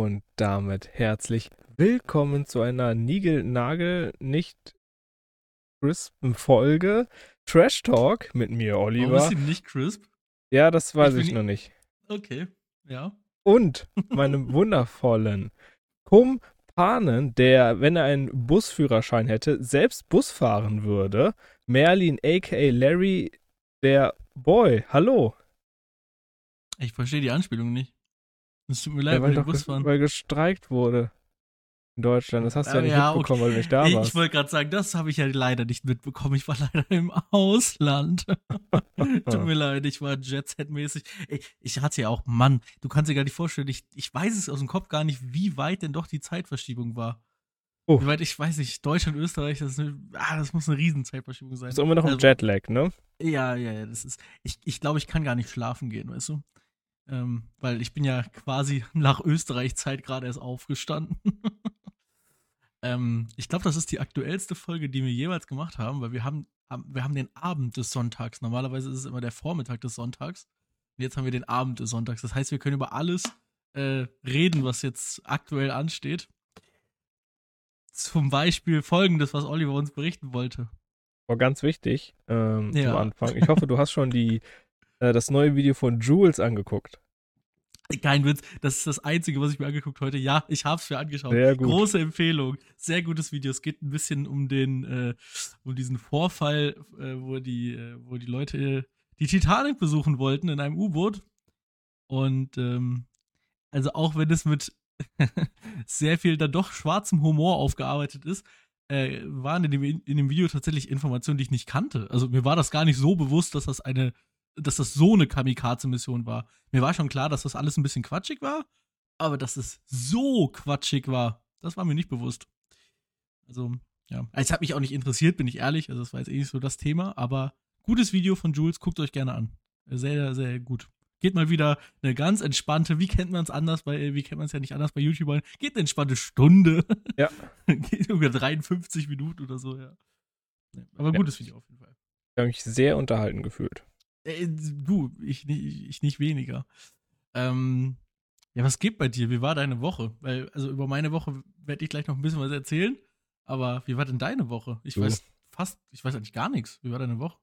Und damit herzlich willkommen zu einer Nigel-Nagel nicht crispen Folge Trash Talk mit mir, Warum ist Oliver. sie nicht crisp? Ja, das weiß Ich ich, noch nicht. Okay, ja. Und meinem wundervollen Kumpanen, der, wenn er einen Busführerschein hätte, selbst Bus fahren würde. Merlin, a.k.a. Larry, der Boy. Hallo. Ich verstehe die Anspielung nicht. Es tut mir Ja, leid, weil, mit dem doch ges- Busfahren. weil gestreikt wurde in Deutschland. Das hast du ja Ah, nicht ja, mitbekommen, weil du nicht da warst. ich wollte gerade sagen, das habe ich ja leider nicht mitbekommen. Ich war leider im Ausland. Tut mir leid, ich war Jet-Set-mäßig. Ich hatte ja auch, Mann, du kannst dir gar nicht vorstellen, ich, ich weiß es aus dem Kopf gar nicht, wie weit denn doch die Zeitverschiebung war. Oh. Wie weit, ich weiß nicht, Deutschland, Österreich, das, ist eine, ah, das muss eine riesen Zeitverschiebung sein. Du bist immer noch im Also- Jetlag, ne? Ja, ja, ja, das ist. Ich, ich glaube, ich kann gar nicht schlafen gehen, weißt du? Ähm, weil ich bin ja quasi nach Österreich-Zeit gerade erst aufgestanden. ähm, ich glaube, das ist die aktuellste Folge, die wir jeweils gemacht haben, weil wir haben, wir haben den Abend des Sonntags. Normalerweise ist es immer der Vormittag des Sonntags. Und jetzt haben wir den Abend des Sonntags. Das heißt, wir können über alles äh, reden, was jetzt aktuell ansteht. Zum Beispiel folgendes, was Oliver uns berichten wollte. War ganz wichtig ähm, Ja. zum Anfang. Ich hoffe, du hast schon die, äh, das neue Video von Jules angeguckt. Kein Witz, das ist das Einzige, was ich mir angeguckt heute. Ja, ich habe es mir angeschaut. Sehr gut. Große Empfehlung, sehr gutes Video. Es geht ein bisschen um den, äh, um diesen Vorfall, äh, wo die, äh, wo die Leute die Titanic besuchen wollten in einem U-Boot. Und ähm, also auch wenn es mit sehr viel dann doch schwarzem Humor aufgearbeitet ist, äh, waren in dem, in dem Video tatsächlich Informationen, die ich nicht kannte. Also mir war das gar nicht so bewusst, dass das eine, dass das so eine Kamikaze-Mission war. Mir war schon klar, dass das alles ein bisschen quatschig war, aber dass es so quatschig war, das war mir nicht bewusst. Also, ja. Es hat mich auch nicht interessiert, bin ich ehrlich. Also, es war jetzt eh nicht so das Thema, aber gutes Video von Jules, guckt euch gerne an. Sehr, sehr gut. Geht mal wieder eine ganz entspannte, wie kennt man es anders bei, wie kennt man es ja nicht anders bei YouTubern? Geht eine entspannte Stunde. Ja. Geht ungefähr 53 Minuten oder so, ja. Ja, Aber Ja. gutes Video auf jeden Fall. Ich habe mich sehr unterhalten gefühlt. Äh, du, ich, nicht- ich nicht weniger. Ähm, ja, was geht bei dir? Wie war deine Woche? Weil, also über meine Woche werde ich gleich noch ein bisschen was erzählen. Aber wie war denn deine Woche? Ich Du. weiß fast, ich weiß eigentlich gar nichts. Wie war deine Woche?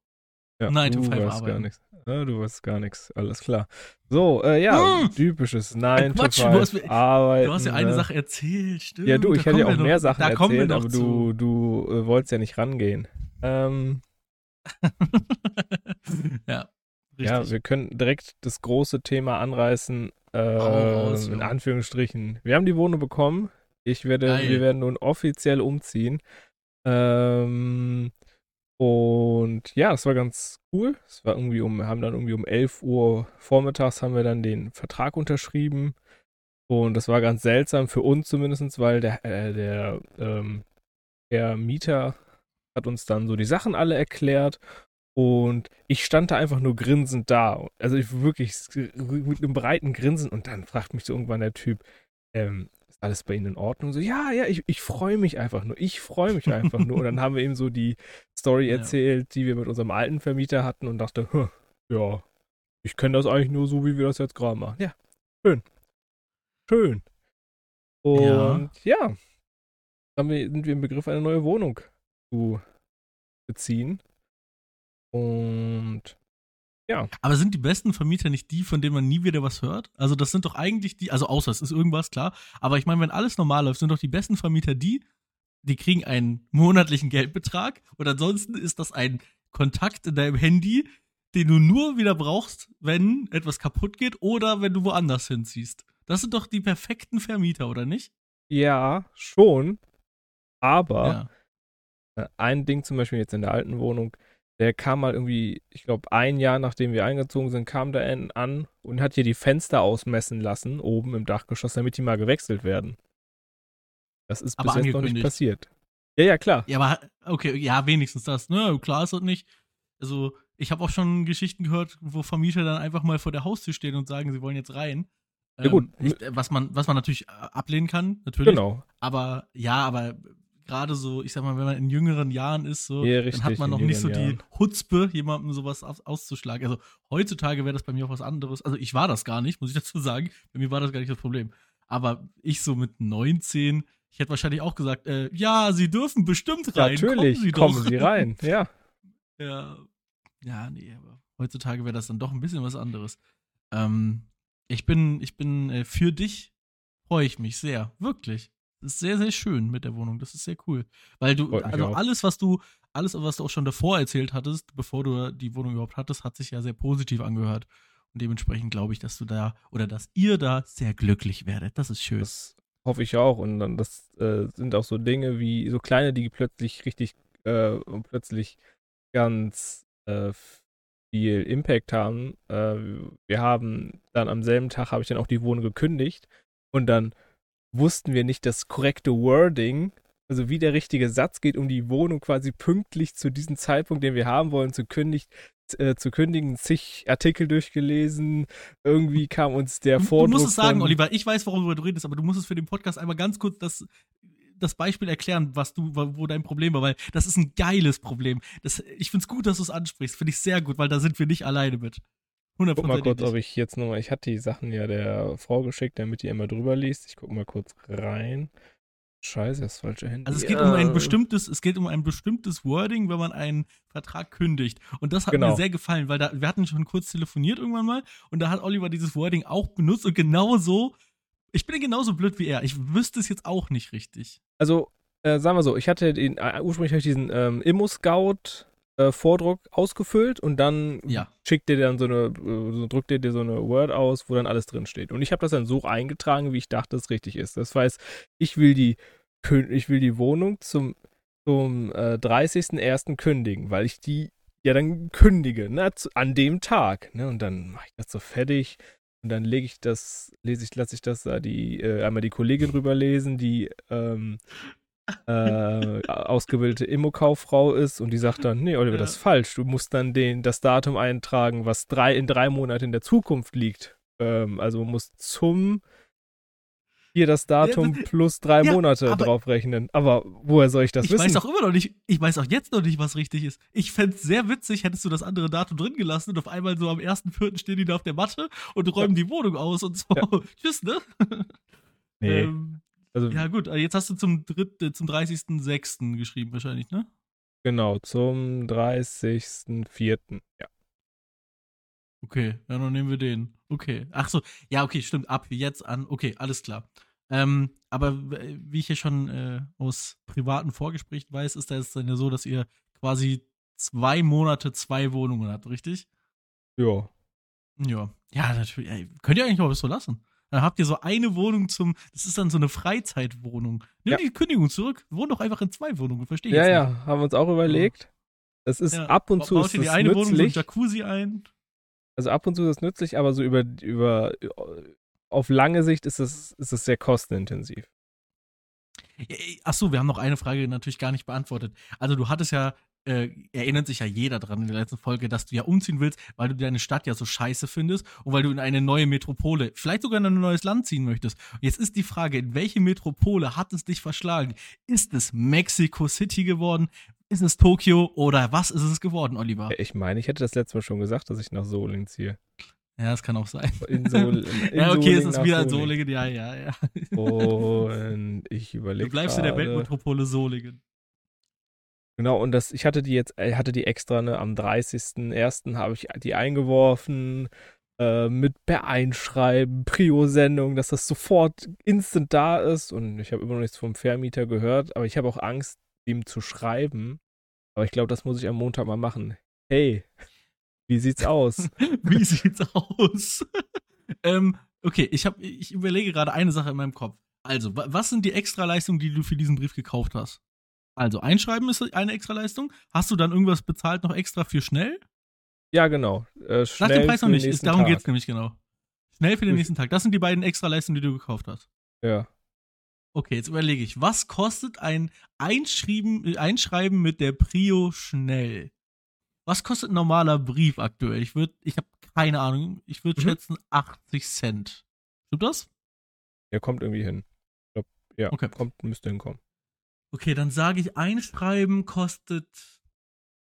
Ja, to du weißt gar nichts. Ja, du weißt gar nichts. Alles klar. So, äh, ja, Hm. typisches 9 to Quatsch, du 5 hast mir- Arbeiten. Du hast ja eine ne? Sache erzählt, stimmt. Ja, du, ich hätte ja auch mehr noch- Sachen erzählt, aber du, du äh, wolltest ja nicht rangehen. Ähm, ja, ja, wir können direkt das große Thema anreißen. Äh, raus, in ja. Anführungsstrichen. Wir haben die Wohnung bekommen. Ich werde, Geil. wir werden nun offiziell umziehen. Ähm, und ja, das war ganz cool. Es war irgendwie um, wir haben dann irgendwie um 11 Uhr vormittags haben wir dann den Vertrag unterschrieben. Und das war ganz seltsam für uns zumindest, weil der, äh, der, ähm, der Mieter hat uns dann so die Sachen alle erklärt. Und ich stand da einfach nur grinsend da. Also ich wirklich mit einem breiten Grinsen. Und dann fragt mich so irgendwann der Typ, ähm, ist alles bei Ihnen in Ordnung? So, ja, ja, ich, ich freue mich einfach nur. Ich freue mich einfach nur. Und dann haben wir ihm so die Story Ja. erzählt, die wir mit unserem alten Vermieter hatten und dachte, "Hm, ja, ich kenne das eigentlich nur so, wie wir das jetzt gerade machen. Ja, schön. Schön. Und ja, haben wir, sind wir im Begriff, eine neue Wohnung zu beziehen. Und Aber sind die besten Vermieter nicht die, von denen man nie wieder was hört? Also das sind doch eigentlich die, also außer es ist irgendwas, klar. Aber ich meine, wenn alles normal läuft, sind doch die besten Vermieter die, die kriegen einen monatlichen Geldbetrag und ansonsten ist das ein Kontakt in deinem Handy, den du nur wieder brauchst, wenn etwas kaputt geht oder wenn du woanders hinziehst. Das sind doch die perfekten Vermieter, oder nicht? ja, schon. Aber Ja. Äh, ein Ding zum Beispiel jetzt in der alten Wohnung, der kam mal irgendwie, ich glaube, ein Jahr nachdem wir eingezogen sind, kam der ein- an und hat hier die Fenster ausmessen lassen, oben im Dachgeschoss, damit die mal gewechselt werden. Das ist Aber bis jetzt noch nicht passiert. Ja, ja, klar. Ja, aber okay, ja, wenigstens das. Ne, klar ist das nicht. Also, ich habe auch schon Geschichten gehört, wo Vermieter dann einfach mal vor der Haustür stehen und sagen, sie wollen jetzt rein. Ja, gut. Ähm, äh, was, man, was man natürlich äh, ablehnen kann, natürlich. Genau. Aber ja, aber gerade so, ich sag mal, wenn man in jüngeren Jahren ist, so, Ja, dann richtig, hat man noch nicht so die Hutzpe, jemandem sowas aus, auszuschlagen. Also heutzutage wäre das bei mir auch was anderes. Also ich war das gar nicht, muss ich dazu sagen. Bei mir war das gar nicht das Problem. Aber ich so mit 19, ich hätte wahrscheinlich auch gesagt, äh, ja, sie dürfen bestimmt rein. Natürlich, kommen Sie, kommen sie rein, ja. ja. Ja, nee, aber heutzutage wäre das dann doch ein bisschen was anderes. Ähm, ich bin, ich bin äh, für dich, freue ich mich sehr, wirklich. Das ist sehr, sehr schön mit der Wohnung. Das ist sehr cool. Weil du, also auch. alles, was du, alles, was du auch schon davor erzählt hattest, bevor du die Wohnung überhaupt hattest, hat sich ja sehr positiv angehört. Und dementsprechend glaube ich, dass du da oder dass ihr da sehr glücklich werdet. Das ist schön. Das hoffe ich auch. Und dann, das äh, sind auch so Dinge wie so kleine, die plötzlich richtig äh, plötzlich ganz äh, viel Impact haben. Äh, wir haben dann am selben Tag habe ich dann auch die Wohnung gekündigt und dann wussten wir nicht das korrekte Wording, also wie der richtige Satz geht, um die Wohnung quasi pünktlich zu diesem Zeitpunkt, den wir haben wollen, zu, kündigt, äh, zu kündigen, zig Artikel durchgelesen. Irgendwie kam uns der Vordruck. Du musst es sagen, Oliver, ich weiß, worüber du redest, aber du musst es für den Podcast einmal ganz kurz das, das Beispiel erklären, was du, wo dein Problem war, weil das ist ein geiles Problem. Das, ich finde es gut, dass du es ansprichst. Finde ich sehr gut, weil da sind wir nicht alleine mit. 100%. Guck mal kurz, ob ich jetzt nochmal, ich hatte die Sachen ja der Frau geschickt, damit die immer drüber liest. Ich guck mal kurz rein. Scheiße, das falsche Handy. Also es geht ja. um ein bestimmtes, es geht um ein bestimmtes Wording, wenn man einen Vertrag kündigt. Und das hat genau. mir sehr gefallen, weil da, wir hatten schon kurz telefoniert irgendwann mal und da hat Oliver dieses Wording auch benutzt und genau so, ich bin genauso blöd wie er. Ich wüsste es jetzt auch nicht richtig. Also, äh, sagen wir so, ich hatte den, äh, ursprünglich hatte ich diesen ähm, Immo-Scout äh, Vordruck ausgefüllt und dann ja. schickt dir dann so eine, äh, so drückt dir so eine Word aus, wo dann alles drin steht. Und ich habe das dann so eingetragen, wie ich dachte, es richtig ist. Das heißt, ich will die, ich will die Wohnung zum, zum äh, 30.01. kündigen, weil ich die ja dann kündige, ne, an dem Tag. Ne, und dann mache ich das so fertig. Und dann lege ich das, lese ich, lasse ich das da die, äh, einmal die Kollegin rüberlesen, die ähm, äh, ausgebildete Immokauffrau ist und die sagt dann, nee, Oliver, ja. das ist falsch. Du musst dann den, das Datum eintragen, was drei, in drei Monaten in der Zukunft liegt. Ähm, also musst zum hier das Datum ja, plus drei ja, Monate draufrechnen. Aber woher soll ich das ich wissen? Ich weiß auch immer noch nicht, ich weiß auch jetzt noch nicht, was richtig ist. Ich fände es sehr witzig, hättest du das andere Datum drin gelassen und auf einmal so am 1.4. stehen die da auf der Matte und räumen die Wohnung aus und so. Tschüss, ne? Nee. ähm, also, ja, gut, jetzt hast du zum, äh, zum 30.06. geschrieben, wahrscheinlich, ne? Genau, zum 30.04. Ja. Okay, ja, dann nehmen wir den. Okay. Ach so, ja, okay, stimmt. Ab jetzt an. Okay, alles klar. Ähm, aber wie ich ja schon äh, aus privaten Vorgesprächen weiß, ist das dann ja so, dass ihr quasi zwei Monate zwei Wohnungen habt, richtig? Ja. Ja. Ja, natürlich. Ey, könnt ihr eigentlich auch so lassen? Dann habt ihr so eine Wohnung zum, das ist dann so eine Freizeitwohnung. Nimm ja. die Kündigung zurück, wohn doch einfach in zwei Wohnungen, verstehe ich. Ja, ja, nicht. haben wir uns auch überlegt. Es ist ja. ab und zu ist die eine nützlich. Wohnung so ein Jacuzzi ein. Also ab und zu ist es nützlich, aber so über, über auf lange Sicht ist es, ist es sehr kostenintensiv. Achso, wir haben noch eine Frage natürlich gar nicht beantwortet. Also du hattest ja äh, erinnert sich ja jeder dran in der letzten Folge, dass du ja umziehen willst, weil du deine Stadt ja so scheiße findest und weil du in eine neue Metropole, vielleicht sogar in ein neues Land ziehen möchtest. Und jetzt ist die Frage, in welche Metropole hat es dich verschlagen? Ist es Mexico City geworden? Ist es Tokio oder was ist es geworden, Oliver? Ich meine, ich hätte das letzte Mal schon gesagt, dass ich nach Solingen ziehe. Ja, das kann auch sein. In Sol in ja, okay, Solingen es ist wieder ein Solingen, ja, ja, ja. Und ich überlege. Du bleibst grade, in der Weltmetropole Solingen. Genau, und das, ich hatte die jetzt, ich hatte die extra, ne, am 30.01. habe ich die eingeworfen, äh, mit per Einschreiben, Prio-Sendung, dass das sofort instant da ist. Und ich habe immer noch nichts vom Vermieter gehört, aber ich habe auch Angst, ihm zu schreiben. Aber ich glaube, das muss ich am Montag mal machen. Hey, wie sieht's aus? wie sieht's aus? ähm, okay, ich, hab, ich überlege gerade eine Sache in meinem Kopf. Also, was sind die Extraleistungen, die du für diesen Brief gekauft hast? Also einschreiben ist eine extra Leistung. Hast du dann irgendwas bezahlt noch extra für schnell? Ja, genau. Äh, Sag den Preis noch nicht. Ist, darum geht es nämlich genau. Schnell für den nächsten Tag. Das sind die beiden extra Leistungen, die du gekauft hast. Ja. Okay, jetzt überlege ich. Was kostet ein Einschreiben, Einschreiben mit der Prio schnell? Was kostet ein normaler Brief aktuell? Ich würde, ich habe keine Ahnung. Ich würde mhm. schätzen 80 Cent. Stimmt das? Ja, kommt irgendwie hin. Ich glaub, ja, okay. kommt, müsste hinkommen. Okay, dann sage ich, Einschreiben kostet.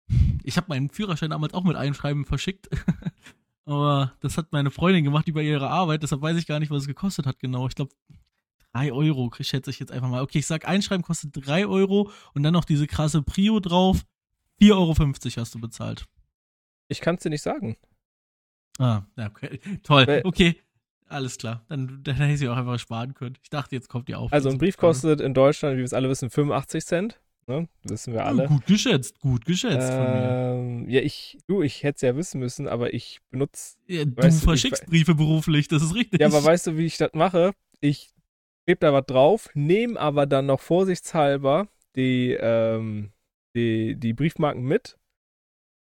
Ich habe meinen Führerschein damals auch mit Einschreiben verschickt. Aber das hat meine Freundin gemacht über ihre Arbeit, deshalb weiß ich gar nicht, was es gekostet hat genau. Ich glaube 3 Euro, schätze ich jetzt einfach mal. Okay, ich sag, einschreiben kostet 3 Euro und dann noch diese krasse Prio drauf. 4,50 Euro hast du bezahlt. Ich kann es dir nicht sagen. Ah, okay. Toll. Okay. Alles klar. Dann, dann hätte ich sie auch einfach sparen können. Ich dachte, jetzt kommt die auf. Also ein Brief kostet in Deutschland, wie wir es alle wissen, 85 Cent. Ne? Wissen wir alle. Ja, gut geschätzt, gut geschätzt ähm, Ja, ich, du, ich hätte es ja wissen müssen, aber ich benutze. Ja, du verschickst du, Briefe beruflich, das ist richtig. Ja, aber weißt du, wie ich das mache? Ich klebe da was drauf, nehme aber dann noch vorsichtshalber die, ähm, die, die Briefmarken mit.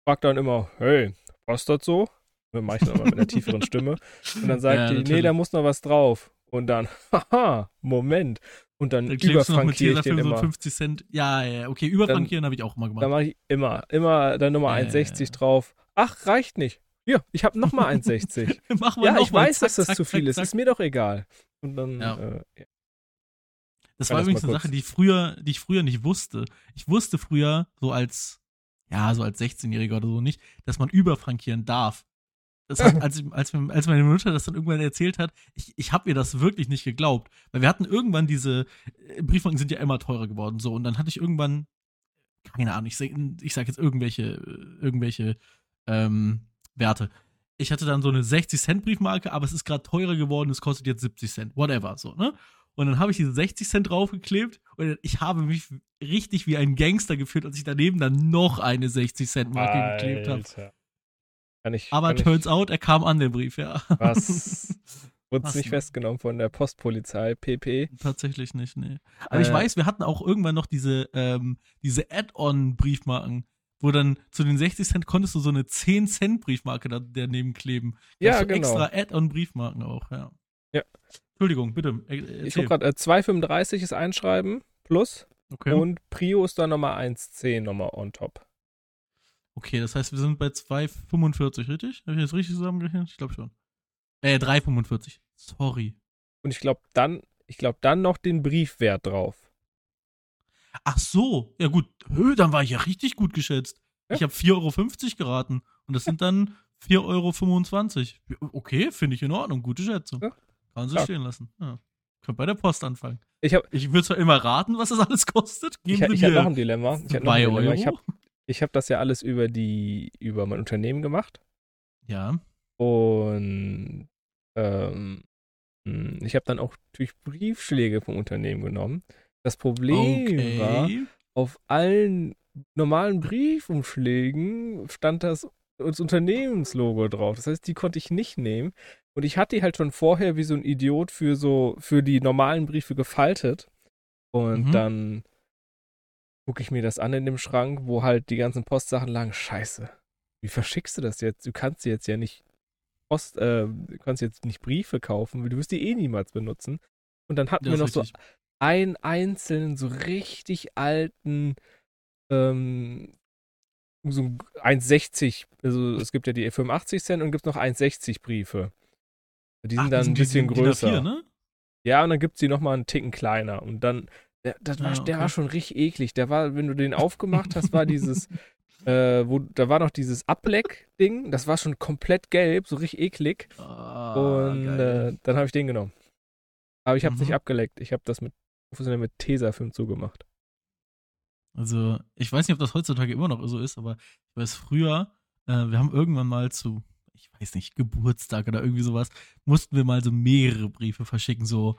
Frag dann immer, hey, passt das so? Dann mache ich dann aber mit einer tieferen Stimme. Und dann sagt ja, die, natürlich. nee, da muss noch was drauf. Und dann, haha, Moment. Und dann, dann überfrankiere ich den immer. So 50 Cent. Ja, ja, okay, überfrankieren habe ich auch immer gemacht. Dann mache ich immer, immer dann Nummer äh, 1,60 drauf. Ach, reicht nicht. Hier, ich habe nochmal 1,60. Mach mal ja, ich mal. weiß, zack, dass das zack, zu viel zack, ist. Ist mir doch egal. Und dann, ja. Äh, ja. Das war übrigens eine Sache, die ich früher, die ich früher nicht wusste. Ich wusste früher, so als, ja, so als 16-Jähriger oder so nicht, dass man überfrankieren darf. Das hat, als, als, als meine Mutter das dann irgendwann erzählt hat, ich, ich habe ihr das wirklich nicht geglaubt. Weil wir hatten irgendwann diese, äh, Briefmarken sind ja immer teurer geworden, so. Und dann hatte ich irgendwann, keine Ahnung, ich, sag, ich sag jetzt irgendwelche, irgendwelche ähm, Werte. Ich hatte dann so eine 60-Cent-Briefmarke, aber es ist gerade teurer geworden, es kostet jetzt 70 Cent, whatever, so, ne? Und dann habe ich diese 60 Cent draufgeklebt und ich habe mich richtig wie ein Gangster gefühlt, als ich daneben dann noch eine 60 Cent Marke geklebt habe. Kann ich, Aber kann turns ich, out, er kam an, den Brief, ja. Was? Wurde es nicht festgenommen von der Postpolizei, PP? Tatsächlich nicht, nee. Aber äh, ich weiß, wir hatten auch irgendwann noch diese, ähm, diese Add-on-Briefmarken, wo dann zu den 60 Cent konntest du so eine 10-Cent-Briefmarke da, daneben kleben. Ja, genau. extra Add-on-Briefmarken auch, ja. Ja. Entschuldigung, bitte. Erzähl. Ich gucke gerade, äh, 2,35 ist Einschreiben plus. Okay. Und Prio ist dann nochmal 1,10 nochmal on top. Okay, das heißt, wir sind bei 2,45, richtig? Habe ich das richtig zusammengerechnet? Ich glaube schon. Äh, 3,45. Sorry. Und ich glaube dann, ich glaube dann noch den Briefwert drauf. Ach so, ja gut. Hö, dann war ich ja richtig gut geschätzt. Ja. Ich habe 4,50 Euro geraten. Und das sind dann 4,25 Euro. Okay, finde ich in Ordnung. Gute Schätzung. Ja. Kann sie stehen lassen. Ja. Könnt bei der Post anfangen. Ich, ich würde zwar immer raten, was das alles kostet. Geben ich, ich habe noch ein Dilemma. Ich Dilemma. Ich habe ich habe das ja alles über die, über mein Unternehmen gemacht. Ja. Und ähm, hm, ich habe dann auch natürlich Briefschläge vom Unternehmen genommen. Das Problem okay. war, auf allen normalen Briefumschlägen stand das, das Unternehmenslogo drauf. Das heißt, die konnte ich nicht nehmen. Und ich hatte die halt schon vorher wie so ein Idiot für so, für die normalen Briefe gefaltet. Und mhm. dann gucke ich mir das an in dem Schrank, wo halt die ganzen Postsachen lagen. Scheiße. Wie verschickst du das jetzt? Du kannst jetzt ja nicht Post, äh, du kannst jetzt nicht Briefe kaufen, weil du wirst die eh niemals benutzen. Und dann hatten das wir noch richtig. so einen einzelnen, so richtig alten, ähm, so 1,60, also es gibt ja die 85 Cent und gibt noch 1,60 Briefe. Die sind Ach, dann ein bisschen die, größer. Die ne? Ja, und dann gibt es die nochmal einen Ticken kleiner. Und dann der, das war, ah, okay. der war schon richtig eklig. Der war, wenn du den aufgemacht hast, war dieses, äh, wo, da war noch dieses Ableck-Ding, das war schon komplett gelb, so richtig eklig. Oh, und äh, dann habe ich den genommen. Aber ich habe es mhm. nicht abgeleckt. Ich habe das mit professionell mit Tesafilm zugemacht. Also, ich weiß nicht, ob das heutzutage immer noch so ist, aber ich weiß früher, äh, wir haben irgendwann mal zu, ich weiß nicht, Geburtstag oder irgendwie sowas, mussten wir mal so mehrere Briefe verschicken, so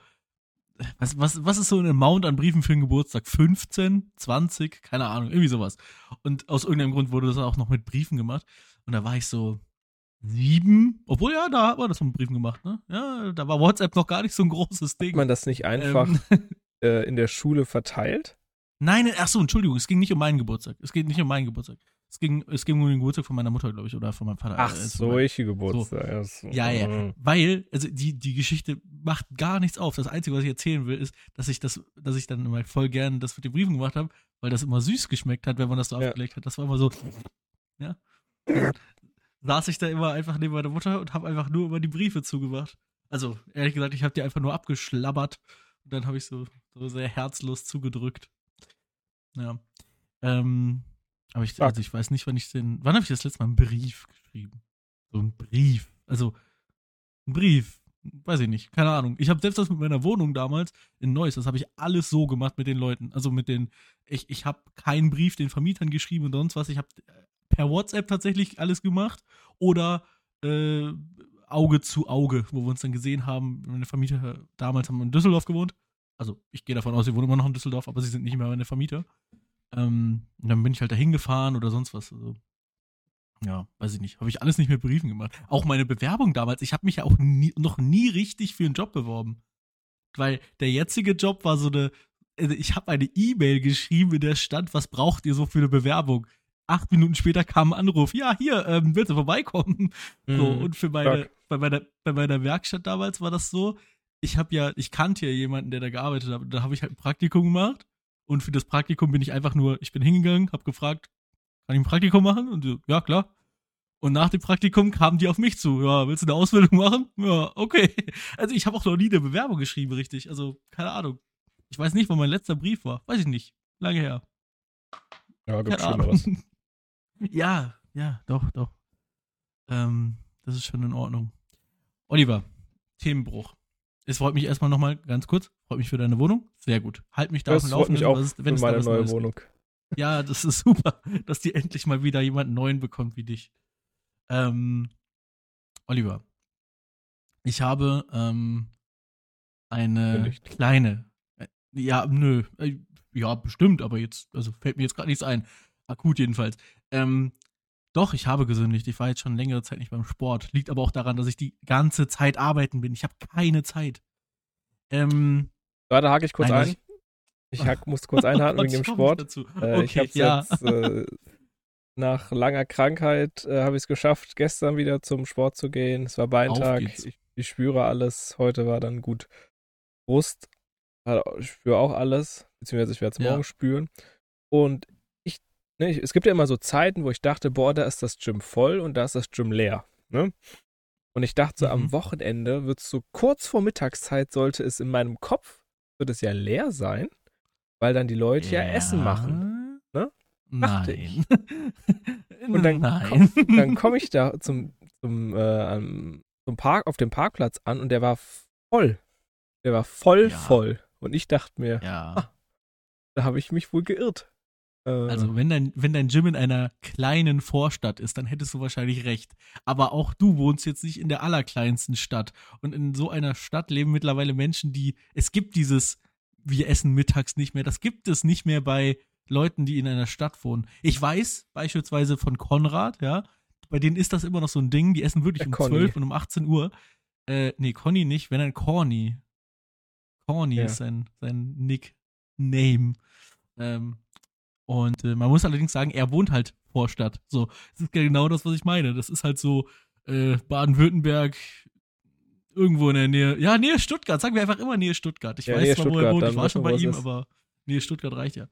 was, was, was ist so ein Amount an Briefen für den Geburtstag? 15, 20, keine Ahnung, irgendwie sowas. Und aus irgendeinem Grund wurde das auch noch mit Briefen gemacht. Und da war ich so sieben, obwohl ja, da hat man das mit Briefen gemacht, ne? Ja, da war WhatsApp noch gar nicht so ein großes Ding. Hat man das nicht einfach ähm, äh, in der Schule verteilt? Nein, ach so, Entschuldigung, es ging nicht um meinen Geburtstag. Es geht nicht um meinen Geburtstag. Es ging, es ging um den Geburtstag von meiner Mutter, glaube ich, oder von meinem Vater. Ach, äh, solche Geburtstag. So. Ja, ja. Mhm. Weil, also die, die Geschichte macht gar nichts auf. Das Einzige, was ich erzählen will, ist, dass ich das, dass ich dann immer voll gern das mit den Briefen gemacht habe, weil das immer süß geschmeckt hat, wenn man das so ja. abgelegt hat. Das war immer so, ja. Dann saß ich da immer einfach neben meiner Mutter und habe einfach nur immer die Briefe zugemacht. Also, ehrlich gesagt, ich habe die einfach nur abgeschlabbert und dann habe ich so, so sehr herzlos zugedrückt. Ja. Ähm, aber ich, also ich weiß nicht, wann ich den. Wann habe ich das letzte Mal einen Brief geschrieben? So einen Brief. Also, ein Brief. weiß ich nicht, keine Ahnung. Ich habe selbst das mit meiner Wohnung damals in Neuss, das habe ich alles so gemacht mit den Leuten. Also mit den, ich, ich habe keinen Brief den Vermietern geschrieben und sonst was. Ich habe per WhatsApp tatsächlich alles gemacht oder äh, Auge zu Auge, wo wir uns dann gesehen haben. Meine Vermieter damals haben in Düsseldorf gewohnt. Also ich gehe davon aus, sie wohnen immer noch in Düsseldorf, aber sie sind nicht mehr meine Vermieter. Ähm, und dann bin ich halt da hingefahren oder sonst was. Also, ja, weiß ich nicht. Habe ich alles nicht mit Briefen gemacht. Auch meine Bewerbung damals, ich habe mich ja auch nie, noch nie richtig für einen Job beworben. Weil der jetzige Job war so eine, also ich habe eine E-Mail geschrieben, in der stand, was braucht ihr so für eine Bewerbung? Acht Minuten später kam ein Anruf, ja, hier, ähm, willst du vorbeikommen? Mhm, so, und für meine, bei meiner, bei meiner Werkstatt damals war das so, ich habe ja, ich kannte ja jemanden, der da gearbeitet hat. Da habe ich halt ein Praktikum gemacht. Und für das Praktikum bin ich einfach nur, ich bin hingegangen, habe gefragt, kann ich ein Praktikum machen? Und so, ja, klar. Und nach dem Praktikum kamen die auf mich zu. Ja, willst du eine Ausbildung machen? Ja, okay. Also ich habe auch noch nie eine Bewerbung geschrieben, richtig. Also, keine Ahnung. Ich weiß nicht, wo mein letzter Brief war. Weiß ich nicht. Lange her. Ja, gibt schon was. ja, ja, doch, doch. Ähm, das ist schon in Ordnung. Oliver, Themenbruch. Es freut mich erstmal nochmal ganz kurz. Freut mich für deine Wohnung. Sehr gut. Halt mich da das auf dem Laufenden, mich auch ist, wenn für meine neue Wohnung. Gibt. Ja, das ist super, dass die endlich mal wieder jemanden neuen bekommt wie dich. Ähm, Oliver, ich habe ähm, eine kleine. Äh, ja, nö. Äh, ja, bestimmt, aber jetzt, also fällt mir jetzt gerade nichts ein. Akut jedenfalls. Ähm, doch, ich habe gesündigt. Ich war jetzt schon längere Zeit nicht beim Sport. Liegt aber auch daran, dass ich die ganze Zeit arbeiten bin. Ich habe keine Zeit. Ähm, ja, da hake ich kurz nein, ein. Ich hack, muss kurz einhaken wegen dem Sport. Ich, äh, ich habe ja. jetzt äh, nach langer Krankheit äh, habe ich es geschafft, gestern wieder zum Sport zu gehen. Es war Beintag. Ich, ich, spüre alles. Heute war dann gut Brust. Ich spüre auch alles. Beziehungsweise ich werde es morgen ja. spüren. Und ne, es gibt ja immer so Zeiten, wo ich dachte, boah, da ist das Gym voll und da ist das Gym leer. Ne? Und ich dachte, so mhm. am Wochenende wird es so kurz vor Mittagszeit, sollte es in meinem Kopf, wird es ja leer sein, weil dann die Leute ja, ja Essen machen. Ne? Dachte ich. Und dann komme komm ich da zum, zum, äh, zum Park, auf dem Parkplatz an und der war voll. Der war voll, ja. voll. Und ich dachte mir, ja. ah, da habe ich mich wohl geirrt. Also, äh. wenn dein, wenn dein Gym in einer kleinen Vorstadt ist, dann hättest du wahrscheinlich recht. Aber auch du wohnst jetzt nicht in der allerkleinsten Stadt. Und in so einer Stadt leben mittlerweile Menschen, die. Es gibt dieses, wir essen mittags nicht mehr. Das gibt es nicht mehr bei Leuten, die in einer Stadt wohnen. Ich weiß beispielsweise von Konrad, ja, bei denen ist das immer noch so ein Ding. Die essen wirklich der um Conny. 12 und um 18 Uhr. Äh, nee, Conny nicht, wenn ein Corny. Corny ja. ist sein, sein Nickname. Ähm, und äh, man muss allerdings sagen, er wohnt halt Vorstadt. So, das ist genau das, was ich meine. Das ist halt so äh, Baden-Württemberg, irgendwo in der Nähe. Ja, Nähe Stuttgart. Sagen wir einfach immer Nähe Stuttgart. Ich ja, weiß zwar, wo er wohnt. Ich war schon bei ihm, ist. aber Nähe Stuttgart reicht ja.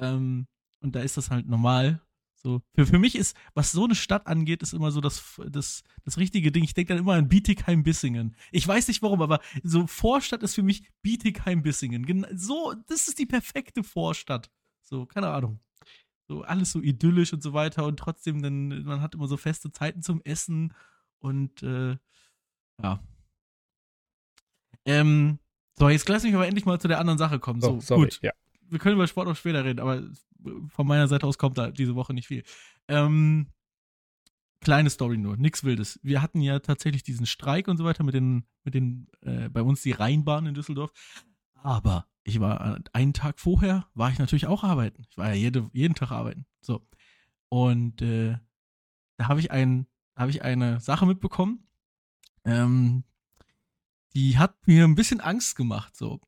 Ähm, und da ist das halt normal. So, für, für mich ist, was so eine Stadt angeht, ist immer so das, das, das richtige Ding. Ich denke dann immer an Bietigheim-Bissingen. Ich weiß nicht warum, aber so Vorstadt ist für mich Bietigheim-Bissingen. So, das ist die perfekte Vorstadt. So, keine Ahnung. So alles so idyllisch und so weiter und trotzdem dann, man hat immer so feste Zeiten zum Essen und äh, ja. Ähm, so, jetzt lass mich aber endlich mal zu der anderen Sache kommen. So, oh, sorry, gut. Ja. Wir können über Sport auch später reden, aber von meiner Seite aus kommt da diese Woche nicht viel. Ähm, kleine Story nur, nichts Wildes. Wir hatten ja tatsächlich diesen Streik und so weiter mit den, mit den, äh, bei uns die Rheinbahn in Düsseldorf. Aber ich war einen Tag vorher, war ich natürlich auch arbeiten. Ich war ja jede, jeden Tag arbeiten. So. Und äh, da habe ich, ein, hab ich eine Sache mitbekommen, ähm, die hat mir ein bisschen Angst gemacht. So.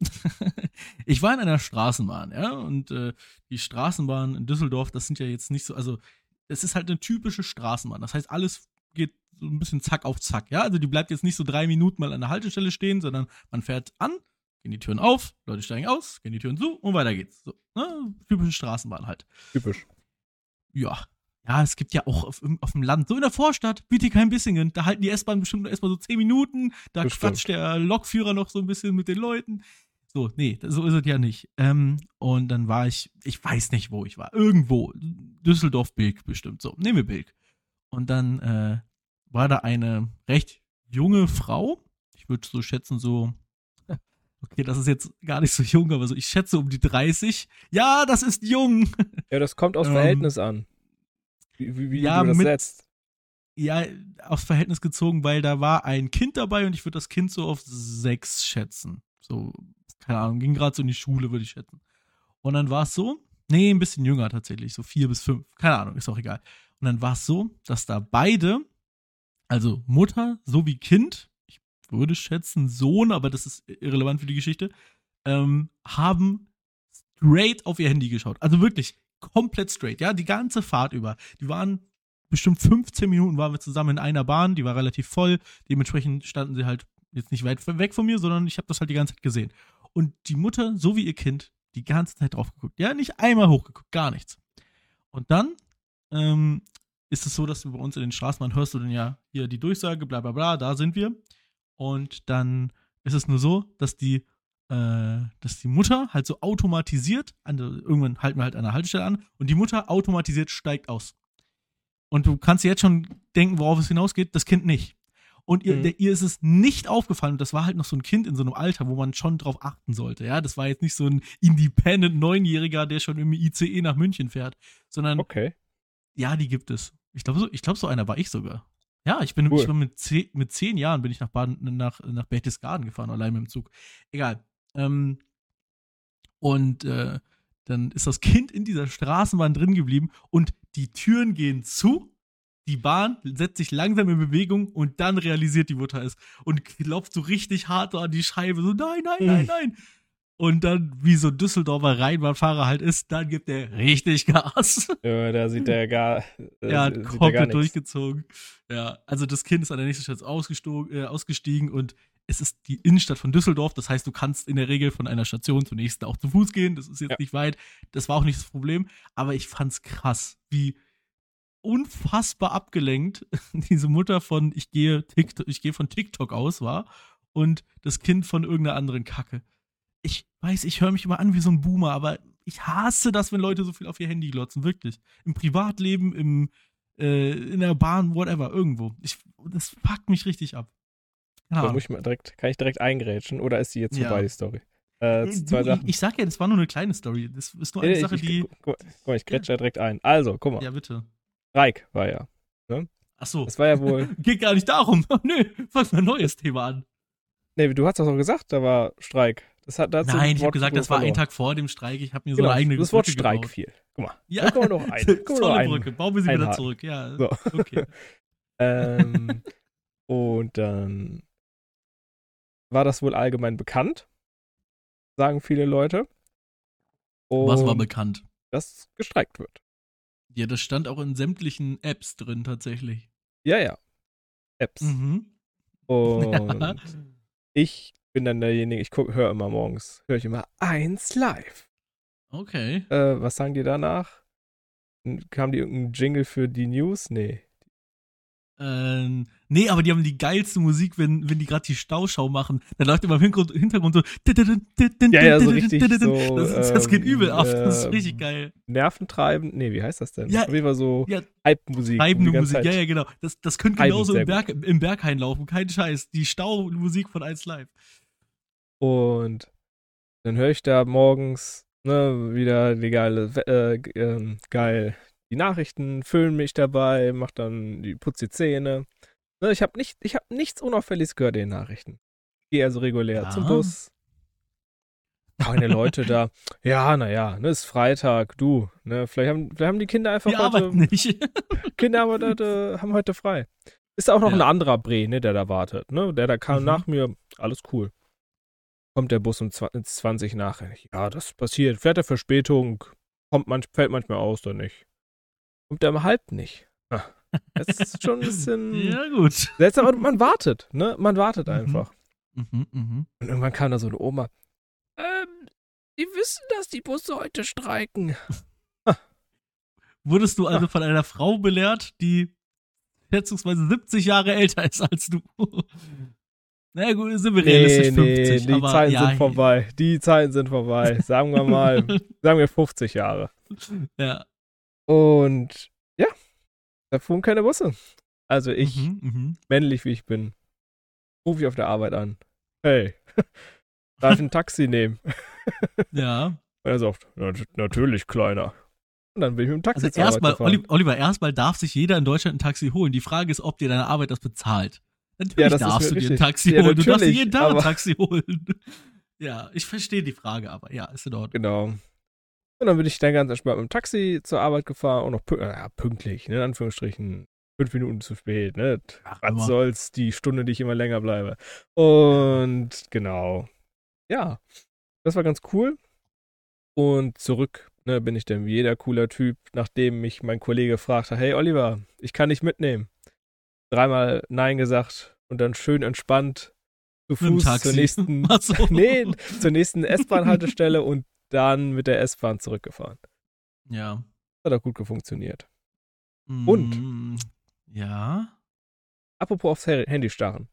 ich war in einer Straßenbahn, ja, und äh, die Straßenbahn in Düsseldorf, das sind ja jetzt nicht so, also es ist halt eine typische Straßenbahn. Das heißt, alles geht so ein bisschen zack auf zack, ja. Also die bleibt jetzt nicht so drei Minuten mal an der Haltestelle stehen, sondern man fährt an, gehen die Türen auf, Leute steigen aus, gehen die Türen zu und weiter geht's. So, ne? Typische Straßenbahn halt. Typisch. Ja. Ja, es gibt ja auch auf, auf dem Land, so in der Vorstadt, Bietigheim-Bissingen, da halten die S-Bahn bestimmt erstmal so 10 Minuten, da Bestimmt. quatscht der Lokführer noch so ein bisschen mit den Leuten. So, nee, so ist es ja nicht. Ähm, und dann war ich, ich weiß nicht, wo ich war. Irgendwo. Düsseldorf-Bilk bestimmt. So, nehmen wir Bilk. Und dann äh, war da eine recht junge Frau, ich ich würde so schätzen, so, okay, das ist jetzt gar nicht so jung, aber so, ich schätze um die 30. Ja, das ist jung. Ja, das kommt aus Ähm, Verhältnis an. Wie, wie, wie ja, du das mit- setzt. Ja, aufs Verhältnis gezogen, weil da war ein Kind dabei und ich würde das Kind so auf sechs schätzen. So, keine Ahnung, ging gerade so in die Schule, würde ich schätzen. Und dann war es so, nee, ein bisschen jünger tatsächlich, so vier bis fünf, keine Ahnung, ist auch egal. Und dann war es so, dass da beide, also Mutter sowie Kind, würde schätzen Sohn, aber das ist irrelevant für die Geschichte, ähm, haben straight auf ihr Handy geschaut. Also wirklich komplett straight, ja, die ganze Fahrt über. Die waren bestimmt 15 Minuten waren wir zusammen in einer Bahn, die war relativ voll. Dementsprechend standen sie halt jetzt nicht weit weg von mir, sondern ich habe das halt die ganze Zeit gesehen. Und die Mutter, so wie ihr Kind, die ganze Zeit drauf geguckt. Ja, nicht einmal hochgeguckt, gar nichts. Und dann ähm, ist es so, dass du bei uns in den Straßenbahnen hörst du dann ja hier die Durchsage, bla bla bla, da sind wir. Und dann ist es nur so, dass die, äh, dass die Mutter halt so automatisiert, an der, irgendwann halten wir halt an der Haltestelle an und die Mutter automatisiert steigt aus. Und du kannst dir jetzt schon denken, worauf es hinausgeht, das Kind nicht. Und ihr, Mhm. der, ihr ist es nicht aufgefallen, und das war halt noch so ein Kind in so einem Alter, wo man schon drauf achten sollte. Ja, das war jetzt nicht so ein Independent Neunjähriger, der schon im ICE nach München fährt, sondern Okay. ja, die gibt es. Ich glaube, so, ich glaub, so einer war ich sogar. Ja, ich bin, Cool. ich bin mit, zehn, mit zehn Jahren bin ich nach Baden, nach, nach Berchtesgaden gefahren, allein mit dem Zug. Egal. Ähm, und äh, dann ist das Kind in dieser Straßenbahn drin geblieben und die Türen gehen zu. Die Bahn setzt sich langsam in Bewegung und dann realisiert die Mutter es und klopft so richtig hart an die Scheibe, so nein, nein, nein, Mhm. nein. Und dann, wie so ein Düsseldorfer Rheinbahnfahrer halt ist, dann gibt er richtig Gas. Ja, da sieht gar. Er hat sieht der gar komplett nichts. durchgezogen. Ja, also das Kind ist an der nächsten Station äh, ausgestiegen und es ist die Innenstadt von Düsseldorf. Das heißt, du kannst in der Regel von einer Station zur nächsten auch zu Fuß gehen. Das ist jetzt Ja. nicht weit. Das war auch nicht das Problem. Aber ich fand's krass, wie unfassbar abgelenkt diese Mutter von ich gehe TikTok, ich gehe von TikTok aus war und das Kind von irgendeiner anderen Kacke. Ich weiß, ich höre mich immer an wie so ein Boomer, aber ich hasse das, wenn Leute so viel auf ihr Handy glotzen, wirklich. Im Privatleben, im äh, in der Bahn, whatever, irgendwo. Ich, das fuckt mich richtig ab. Da Ahnung. muss ich mal direkt, kann ich direkt eingrätschen oder ist die jetzt Ja. vorbei, die Story? Äh, Äh, zwei Sachen. Ich, ich sag ja, das war nur eine kleine Story. Das ist nur eine nee, Sache, ich, die. ich, guck, guck mal, ich grätsche da direkt ein. Also, guck mal. Ja, bitte. Streik war ja. Ach so. Das war ja wohl. Geht gar nicht darum. Nö, fang mal ein neues Thema an. nee, du hast das doch gesagt, da war Streik. Das hat, da hast du Nein, ich habe Wort gesagt, das war ein. Tag vor dem Streik. Ich habe mir so Genau, eine eigene das Wort Brücke Streik gebaut. fiel. Guck mal. Ja, Da kommen wir noch ein. Noch Tolle einen. Brücke. Bauen wir sie wieder einhaken. zurück. Ja, So. okay. ähm, und dann war das wohl allgemein bekannt, sagen viele Leute. Und Was war bekannt? dass gestreikt wird. Ja, das stand auch in sämtlichen Apps drin tatsächlich. Ja, ja. Apps. Mhm. Und Ja. ich bin dann derjenige, ich höre immer morgens, höre ich immer eins live. Okay. Äh, was sagen die danach? Kam die irgendein Jingle für die News? Nee. Ähm, nee, aber die haben die geilste Musik, wenn, wenn die gerade die Stauschau machen. Da läuft immer im Hintergrund, so. Ja, ja, so richtig so, Das, das geht ähm, übel ab. Das ist ähm, richtig geil. Nerventreibend? Nee, wie heißt das denn? Ja, Auf jeden Fall so ja. Hype-Musik. Treibende die ganze Musik. Zeit. Ja, ja, genau. Das, das könnte genauso im, Berg, im Berghain laufen. Kein Scheiß. Die Staumusik von 1 Live. Und dann höre ich da morgens ne, wieder die geile, äh, ähm, geil die Nachrichten, füllen mich dabei, mach dann die putz die Zähne. Ne, ich habe nicht, ich habe nichts Unauffälliges gehört in den Nachrichten. Gehe also regulär Ja. zum Bus. Keine Leute da. Ja, naja, ne, ist Freitag, du. Ne, vielleicht, haben, vielleicht haben die Kinder einfach Wir heute. nicht. Kinder haben heute, haben heute frei. Ist auch noch Ja. ein anderer Bre, ne, der da wartet, ne? Der da kam Mhm. nach mir, alles cool. Kommt der Bus um 20, 20 nach. Ja, das passiert. Fährt der Verspätung, kommt manch, fällt manchmal aus oder nicht. Kommt der um halb nicht. Ah, Das ist schon ein bisschen ja, gut. seltsam, aber man wartet, ne? Man wartet Mhm. einfach. Mhm, mhm. Und irgendwann kam da so eine Oma. Ähm, die wissen, dass die Busse heute streiken. Wurdest du also von einer Frau belehrt, die schätzungsweise 70 Jahre älter ist als du? Na ja, gut, sind wir realistisch 50. die aber Zeiten ja, sind vorbei. Die Zeiten sind vorbei. Sagen wir mal, sagen wir 50 Jahre. Ja. Und da fuhren keine Busse. Also ich, Mhm, mhm. männlich wie ich bin, rufe ich auf der Arbeit an. Hey, darf ich ein Taxi nehmen? Ja. Und er sagt, "Na, natürlich, Kleiner. Und dann bin ich mit dem Taxi Also erstmal, Oliver, erstmal darf sich jeder in Deutschland ein Taxi holen. Die Frage ist, ob dir deine Arbeit das bezahlt. Natürlich Ja, das darfst du dir ein. Taxi Ja, holen. Du darfst dir jeden Tag ein Taxi holen. Ja, ich verstehe die Frage, aber ja, ist in Ordnung. Genau. Und dann bin ich dann ganz entspannt mit dem Taxi zur Arbeit gefahren und noch pü ja, pünktlich, ne, in Anführungsstrichen. Fünf Minuten zu spät, ne? Ach, Was soll's, die Stunde, die ich immer länger bleibe. Und genau. Ja, das war ganz cool. Und zurück ne, bin ich dann wie jeder cooler Typ, nachdem mich mein Kollege fragte, hey Oliver, ich kann dich mitnehmen. Dreimal Nein gesagt und dann schön entspannt zu Fuß zur nächsten, so. nee, zur nächsten S-Bahn-Haltestelle und dann mit der S-Bahn zurückgefahren. Ja. Hat auch gut funktioniert. Und? Mm, Ja. Apropos aufs Handy starren.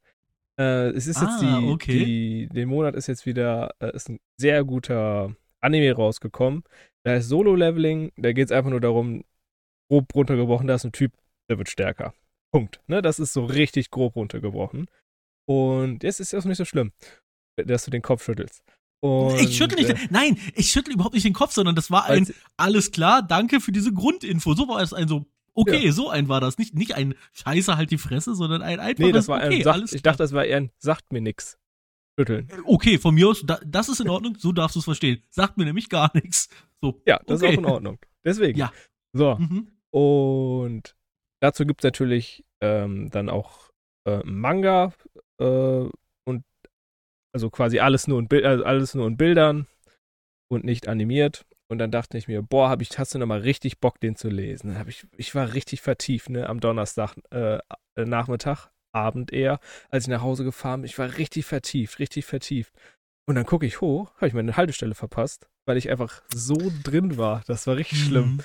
Äh, es ist Ah, jetzt die, okay. die, den Monat ist jetzt wieder, äh, ist ein sehr guter Anime rausgekommen. Da ist Solo-Leveling, da geht es einfach nur darum, grob runtergebrochen, da ist ein Typ, der wird stärker. Punkt. Ne? Das ist so richtig grob runtergebrochen. Und jetzt ist das nicht so schlimm, dass du den Kopf schüttelst. Und, ich schüttel nicht. äh, Nein, ich schüttel überhaupt nicht den Kopf, sondern das war ein alles klar, danke für diese Grundinfo. So war es ein so, okay, so ein war das. Nicht, nicht ein Scheiße halt die Fresse, sondern ein einfaches, nee, das war okay, ein, sagt, ich dachte, das war eher ein, sagt mir nix. Schütteln. Okay, von mir aus, da, das ist in Ordnung, so darfst du es verstehen. Sagt mir nämlich gar nichts. So. Ja, das okay. ist auch in Ordnung. Deswegen. Ja. So. Mhm. Und dazu gibt es natürlich ähm, dann auch äh, Manga äh, also quasi alles nur in also alles nur in Bildern und nicht animiert. Und dann dachte ich mir, boah, hab ich, hast du nochmal richtig Bock, den zu lesen. Hab ich, ich war richtig vertieft, ne, am Donnerstag äh, äh, Nachmittag, Abend eher, als ich nach Hause gefahren bin. Ich war richtig vertieft, richtig vertieft. Und dann gucke ich hoch, habe ich meine Haltestelle verpasst, weil ich einfach so drin war. Das war richtig schlimm. Mhm.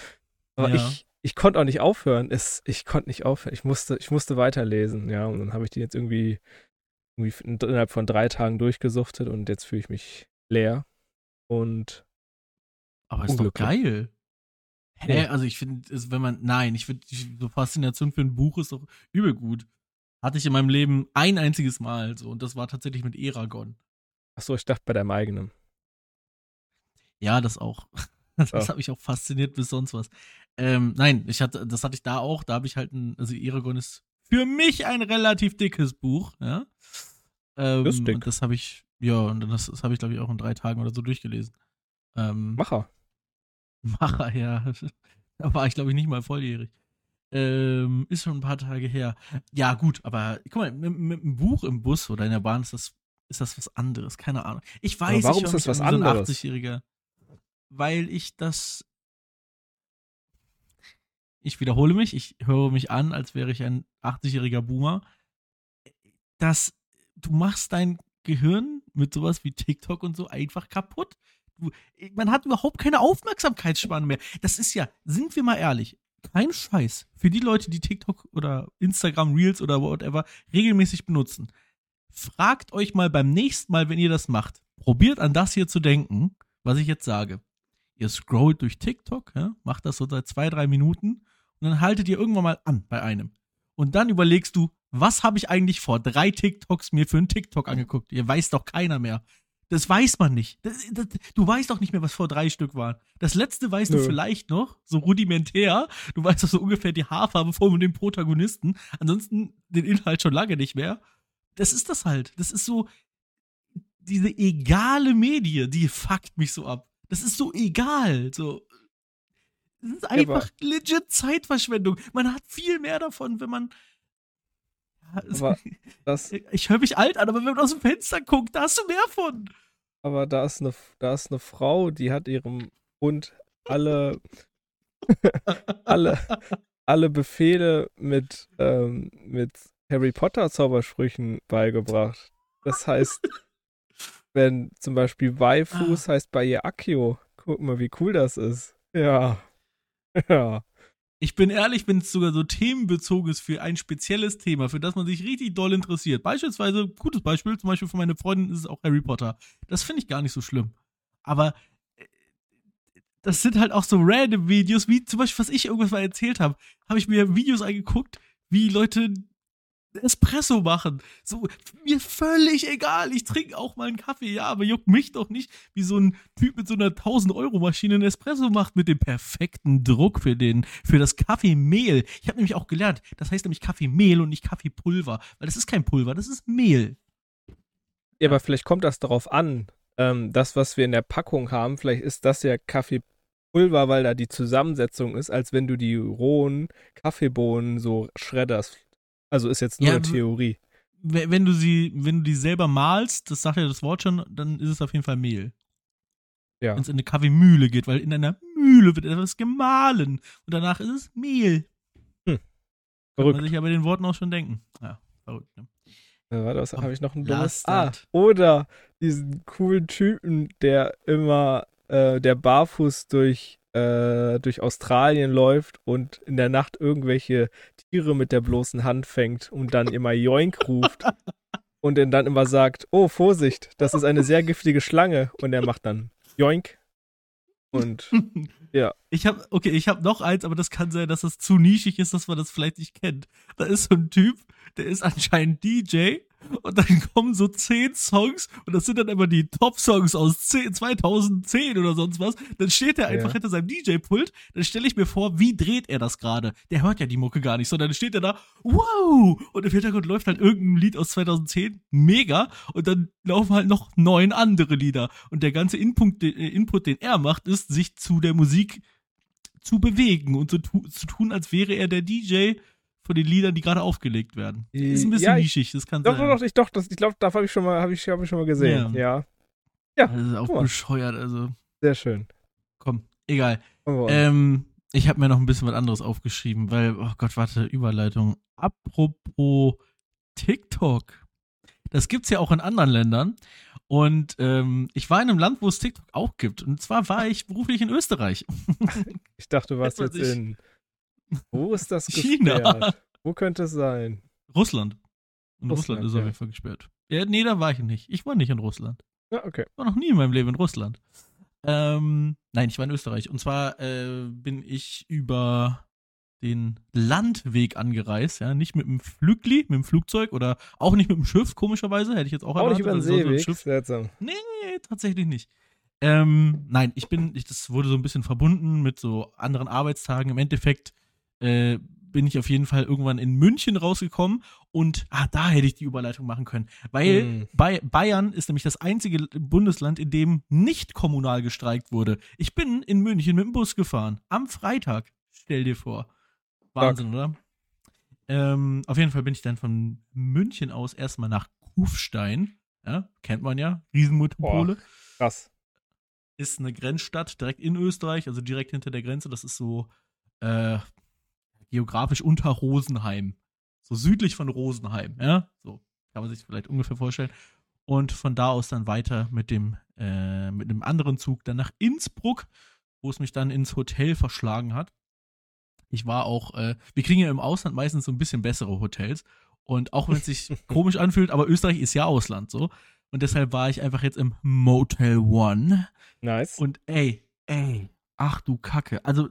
Aber Ja. ich, ich konnte auch nicht aufhören. Es, ich konnte nicht aufhören. Ich musste, ich musste weiterlesen, ja. Und dann habe ich die jetzt irgendwie innerhalb von drei Tagen durchgesuchtet und jetzt fühle ich mich leer. Und Aber ist doch geil. Hä? Ja. Also ich finde, wenn man, nein, ich finde, so Faszination für ein Buch ist doch übel gut. Hatte ich in meinem Leben ein einziges Mal so und das war tatsächlich mit Eragon. achso, ich dachte bei deinem eigenen. Ja, das auch. Das Ja. hat mich auch fasziniert bis sonst was. Ähm, nein, ich hatte, das hatte ich da auch. Da habe ich halt ein, also Eragon ist für mich ein relativ dickes Buch, ja. Ähm. Und das habe ich, ja, und das, das habe ich, glaube ich, auch in drei Tagen oder so durchgelesen. Ähm, Macher. Macher, ja. Da war ich, glaube ich, nicht mal volljährig. Ähm, ist schon ein paar Tage her. Ja, gut, aber guck mal, mit, mit einem Buch im Bus oder in der Bahn ist das, ist das was anderes. Keine Ahnung. Ich weiß, warum ich ist das was an wie so ein anderes? 80-Jähriger. Weil ich das. Ich wiederhole mich, ich höre mich an, als wäre ich ein 80-jähriger Boomer. Das, du machst dein Gehirn mit sowas wie TikTok und so einfach kaputt. Du, man hat überhaupt keine Aufmerksamkeitsspanne mehr. Das ist ja, sind wir mal ehrlich, kein Scheiß. Für die Leute, die TikTok oder Instagram Reels oder whatever regelmäßig benutzen. Fragt euch mal beim nächsten Mal, wenn ihr das macht, probiert an das hier zu denken, was ich jetzt sage. Ihr scrollt durch TikTok, ja, macht das so seit zwei, drei Minuten und dann haltet ihr irgendwann mal an bei einem. Und dann überlegst du, was habe ich eigentlich vor drei TikToks mir für einen TikTok angeguckt? Ihr weiß doch keiner mehr. Das weiß man nicht. Das, das, du weißt doch nicht mehr, was vor drei Stück waren. Das letzte weißt du Nö. vielleicht noch, so rudimentär. Du weißt doch so ungefähr die Haarfarbe von dem Protagonisten. Ansonsten den Inhalt schon lange nicht mehr. Das ist das halt. Das ist so, diese egale Medie, die fuckt mich so ab. Das ist so egal. So. Das ist einfach legit Zeitverschwendung. Man hat viel mehr davon, wenn man. Das, ich höre mich alt an, aber wenn man aus dem Fenster guckt, da hast du mehr von. aber da ist eine, da ist eine Frau, die hat ihrem Hund alle, alle, alle Befehle mit, ähm, mit Harry Potter Zaubersprüchen beigebracht. Das heißt, wenn zum Beispiel Waifus Ah. heißt bei ihr Akio. Guck mal, wie cool das ist. Ja. Ja. Ich bin ehrlich, wenn es sogar so themenbezogen ist für ein spezielles Thema, für das man sich richtig doll interessiert. Beispielsweise, gutes Beispiel, zum Beispiel von meiner Freundin ist es auch Harry Potter. Das finde ich gar nicht so schlimm. Aber äh, das sind halt auch so random Videos, wie zum Beispiel, was ich irgendwas mal erzählt habe, habe ich mir Videos angeguckt, wie Leute Espresso machen. So, mir völlig egal. Ich trinke auch mal einen Kaffee, ja, aber juckt mich doch nicht, wie so ein Typ mit so einer 1000-Euro-Maschine einen Espresso macht mit dem perfekten Druck für den, für das Kaffeemehl. Ich habe nämlich auch gelernt, das heißt nämlich Kaffeemehl und nicht Kaffeepulver, weil das ist kein Pulver, das ist Mehl. Ja, aber vielleicht kommt das darauf an. Ähm, das, was wir in der Packung haben, vielleicht ist das ja Kaffeepulver, weil da die Zusammensetzung ist, als wenn du die rohen Kaffeebohnen so schredderst. Also ist jetzt nur Ja, Theorie. Wenn du sie, wenn du die selber malst, das sagt ja das Wort schon, dann ist es auf jeden Fall Mehl. Ja. Wenn es in eine Kaffeemühle geht, weil in einer Mühle wird etwas gemahlen und danach ist es Mehl. Kann man Verrückt. sich ja bei den Worten auch schon denken. Ja, verrückt. Ne? Äh, warte, was habe ich noch ein dummes? Ah, oder diesen coolen Typen, der immer, äh, der barfuß durch, äh, durch Australien läuft und in der Nacht irgendwelche Tiere mit der bloßen Hand fängt und dann immer Joink ruft und dann, dann immer sagt, oh, Vorsicht, das ist eine sehr giftige Schlange und er macht dann Joink und Ja. Ich habe, okay, ich habe noch eins, aber das kann sein, dass das zu nischig ist, dass man das vielleicht nicht kennt. Da ist so ein Typ, der ist anscheinend DJ und dann kommen so zehn Songs und das sind dann immer die Top-Songs aus 10, 2010 oder sonst was. Dann steht er einfach Ja. hinter seinem DJ-Pult. Dann stelle ich mir vor, wie dreht er das gerade? Der hört ja die Mucke gar nicht, sondern dann steht er da, wow! Und im Hintergrund läuft halt irgendein Lied aus 2010, mega. Und dann laufen halt noch neun andere Lieder. Und der ganze Input, äh, Input den er macht, ist, sich zu der Musik zu bewegen und so tu zu tun, als wäre er der DJ von den Liedern, die gerade aufgelegt werden. Ist ein bisschen Ja, nischig, das kann Doch, sein. doch, doch, ich, doch, das, ich glaube, da habe ich schon mal, habe ich, hab ich schon mal gesehen. Ja, Ja, Das ist auch guck bescheuert, also sehr schön. komm, egal. Ähm, ich habe mir noch ein bisschen was anderes aufgeschrieben, weil, oh Gott, warte, Überleitung. Apropos TikTok. Das gibt's ja auch in anderen Ländern. Und ähm, ich war in einem Land, wo es TikTok auch gibt. Und zwar war ich beruflich in Österreich. ich dachte, du warst Jetzt jetzt in. Wo ist das China. gesperrt? Wo könnte es sein? Russland. In Russland, Russland, ist auf jeden Fall gesperrt. Ja, nee, da war ich nicht. Ich war nicht in Russland. Ja, okay. Ich war noch nie in meinem Leben in Russland. Ähm, nein, ich war in Österreich. Und zwar äh, bin ich über den Landweg angereist, ja, nicht mit dem Flügli, mit dem Flugzeug oder auch nicht mit dem Schiff, komischerweise, hätte ich jetzt auch Auch nicht erwartet. über den Also Seeweg. Seltsam. Nee, tatsächlich nicht. Ähm, nein, ich bin, ich, das wurde so ein bisschen verbunden mit so anderen Arbeitstagen. Im Endeffekt äh, bin ich auf jeden Fall irgendwann in München rausgekommen und ah, da hätte ich die Überleitung machen können. Weil Hm. bei Bayern ist nämlich das einzige Bundesland, in dem nicht kommunal gestreikt wurde. Ich bin in München mit dem Bus gefahren. Am Freitag. Stell dir vor. Wahnsinn, oder? Ähm, auf jeden Fall bin ich dann von München aus erstmal nach Kufstein. Ja, kennt man ja. Riesenmetropole. Krass. Ist eine Grenzstadt direkt in Österreich, also direkt hinter der Grenze. Das ist so äh, geografisch unter Rosenheim. So südlich von Rosenheim, ja. So kann man sich vielleicht ungefähr vorstellen. Und von da aus dann weiter mit dem, äh, mit einem anderen Zug dann nach Innsbruck, wo es mich dann ins Hotel verschlagen hat. Ich war auch, äh, wir kriegen ja im Ausland meistens so ein bisschen bessere Hotels. Und auch wenn es sich komisch anfühlt, aber Österreich ist ja Ausland so. Und deshalb war ich einfach jetzt im Motel One. Nice. Und ey, ey, ach du Kacke. Also,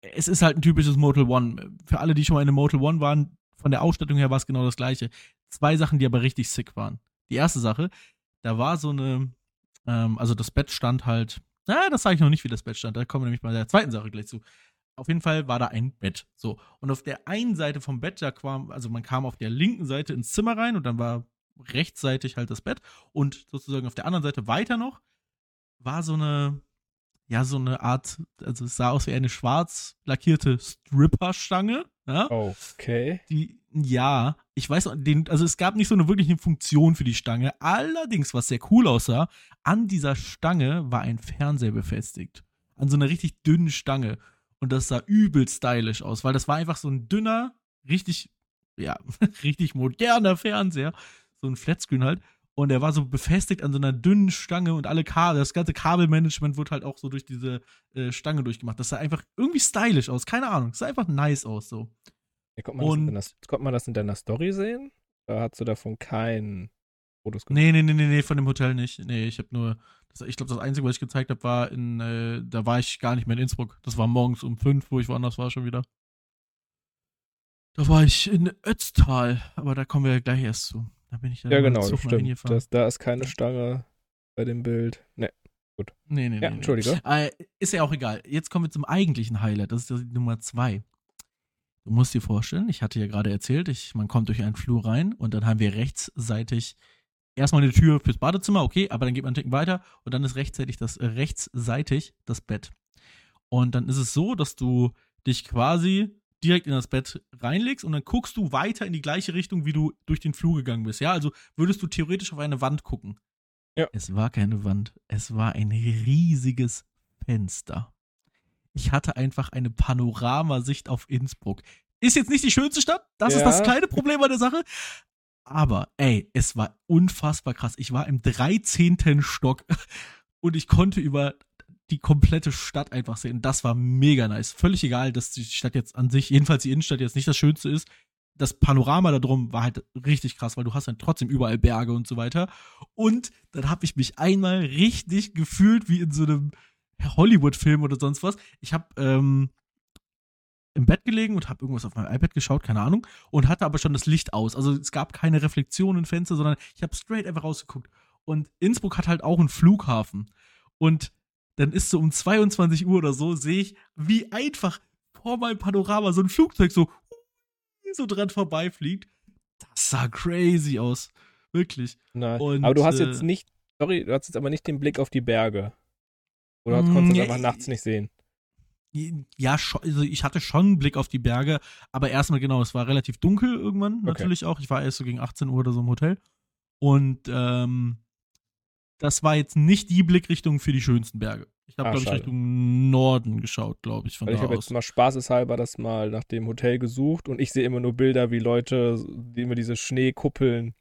es ist halt ein typisches Motel One. Für alle, die schon mal in einem Motel One waren, von der Ausstattung her war es genau das gleiche. Zwei Sachen, die aber richtig sick waren. Die erste Sache, da war so eine, ähm, also das Bett stand halt, na, das sage ich noch nicht, wie das Bett stand. Da kommen wir nämlich bei der zweiten Sache gleich zu. Auf jeden Fall war da ein Bett. So. Und auf der einen Seite vom Bett, da kam, also man kam auf der linken Seite ins Zimmer rein und dann war rechtsseitig halt das Bett. Und sozusagen auf der anderen Seite weiter noch war so eine, ja, so eine Art, also es sah aus wie eine schwarz lackierte Stripperstange. Ja, Okay. die, ja, ich weiß, den, also es gab nicht so eine wirkliche Funktion für die Stange. Allerdings, was sehr cool aussah, an dieser Stange war ein Fernseher befestigt. An so einer richtig dünnen Stange. Und das sah übel stylisch aus, weil das war einfach so ein dünner, richtig, ja, richtig moderner Fernseher. So ein Flatscreen halt. Und er war so befestigt an so einer dünnen Stange und alle Kabel, das ganze Kabelmanagement wurde halt auch so durch diese äh, Stange durchgemacht. Das sah einfach irgendwie stylisch aus, keine Ahnung. Das sah einfach nice aus so. Ja, konnte, man das in Und- deiner, konnte man das in deiner Story sehen? Da hast du davon keinen Fotos gemacht? Nee, nee, nee, nee, nee, von dem Hotel nicht. Nee, ich habe nur, das, ich glaube, das Einzige, was ich gezeigt habe, war in, äh, da war ich gar nicht mehr in Innsbruck. Das war morgens um fünf, wo ich woanders war schon wieder. Da war ich in Ötztal, aber da kommen wir ja gleich erst zu. Da bin ich dann Ja, genau, Zug stimmt. Das, da ist keine Stange bei dem Bild. Ne, Nee, nee, ja, nee. Entschuldige. nee. Äh, ist ja auch egal. Jetzt kommen wir zum eigentlichen Highlight. Das ist die Nummer zwei. Du musst dir vorstellen, ich hatte ja gerade erzählt, ich, man kommt durch einen Flur rein und dann haben wir rechtsseitig erstmal eine Tür fürs Badezimmer, okay, aber dann geht man einen Ticken weiter und dann ist rechtzeitig das, äh, rechtsseitig das Bett. Und dann ist es so, dass du dich quasi direkt in das Bett reinlegst und dann guckst du weiter in die gleiche Richtung, wie du durch den Flur gegangen bist. Ja, also würdest du theoretisch auf eine Wand gucken. Ja. Es war keine Wand, es war ein riesiges Fenster. Ich hatte einfach eine Panoramasicht auf Innsbruck. Ist jetzt nicht die schönste Stadt, das ist Ja. das kleine Problem an der Sache. Aber, ey, es war unfassbar krass. Ich war im 13. Stock und ich konnte über die komplette Stadt einfach sehen. Das war mega nice. Völlig egal, dass die Stadt jetzt an sich, jedenfalls die Innenstadt jetzt nicht das Schönste ist. Das Panorama da drum war halt richtig krass, weil du hast dann trotzdem überall Berge und so weiter. Und dann habe ich mich einmal richtig gefühlt wie in so einem Hollywood-Film oder sonst was. Ich habe ähm, im Bett gelegen und habe irgendwas auf meinem iPad geschaut, keine Ahnung, und hatte aber schon das Licht aus. Also es gab keine Reflexion im Fenster, sondern ich habe straight einfach rausgeguckt. Und Innsbruck hat halt auch einen Flughafen. Und dann ist so um 22 Uhr oder so, sehe ich, wie einfach vor meinem Panorama so ein Flugzeug so, so dran vorbeifliegt. Das sah crazy aus. Wirklich. nein. Und, aber du hast äh, jetzt nicht, sorry, du hast jetzt aber nicht den Blick auf die Berge. Oder konntest du das einfach nachts nicht sehen? Ja, also ich hatte schon einen Blick auf die Berge, aber erstmal genau, es war relativ dunkel irgendwann, Okay. natürlich auch. Ich war erst so gegen 18 Uhr oder so im Hotel. Und ähm, das war jetzt nicht die Blickrichtung für die schönsten Berge. Ich habe, Ah, glaube ich. Richtung Norden geschaut, glaube ich, von Weil ich da habe aus. jetzt mal spaßeshalber das mal nach dem Hotel gesucht und ich sehe immer nur Bilder, wie Leute, die immer diese Schneekuppeln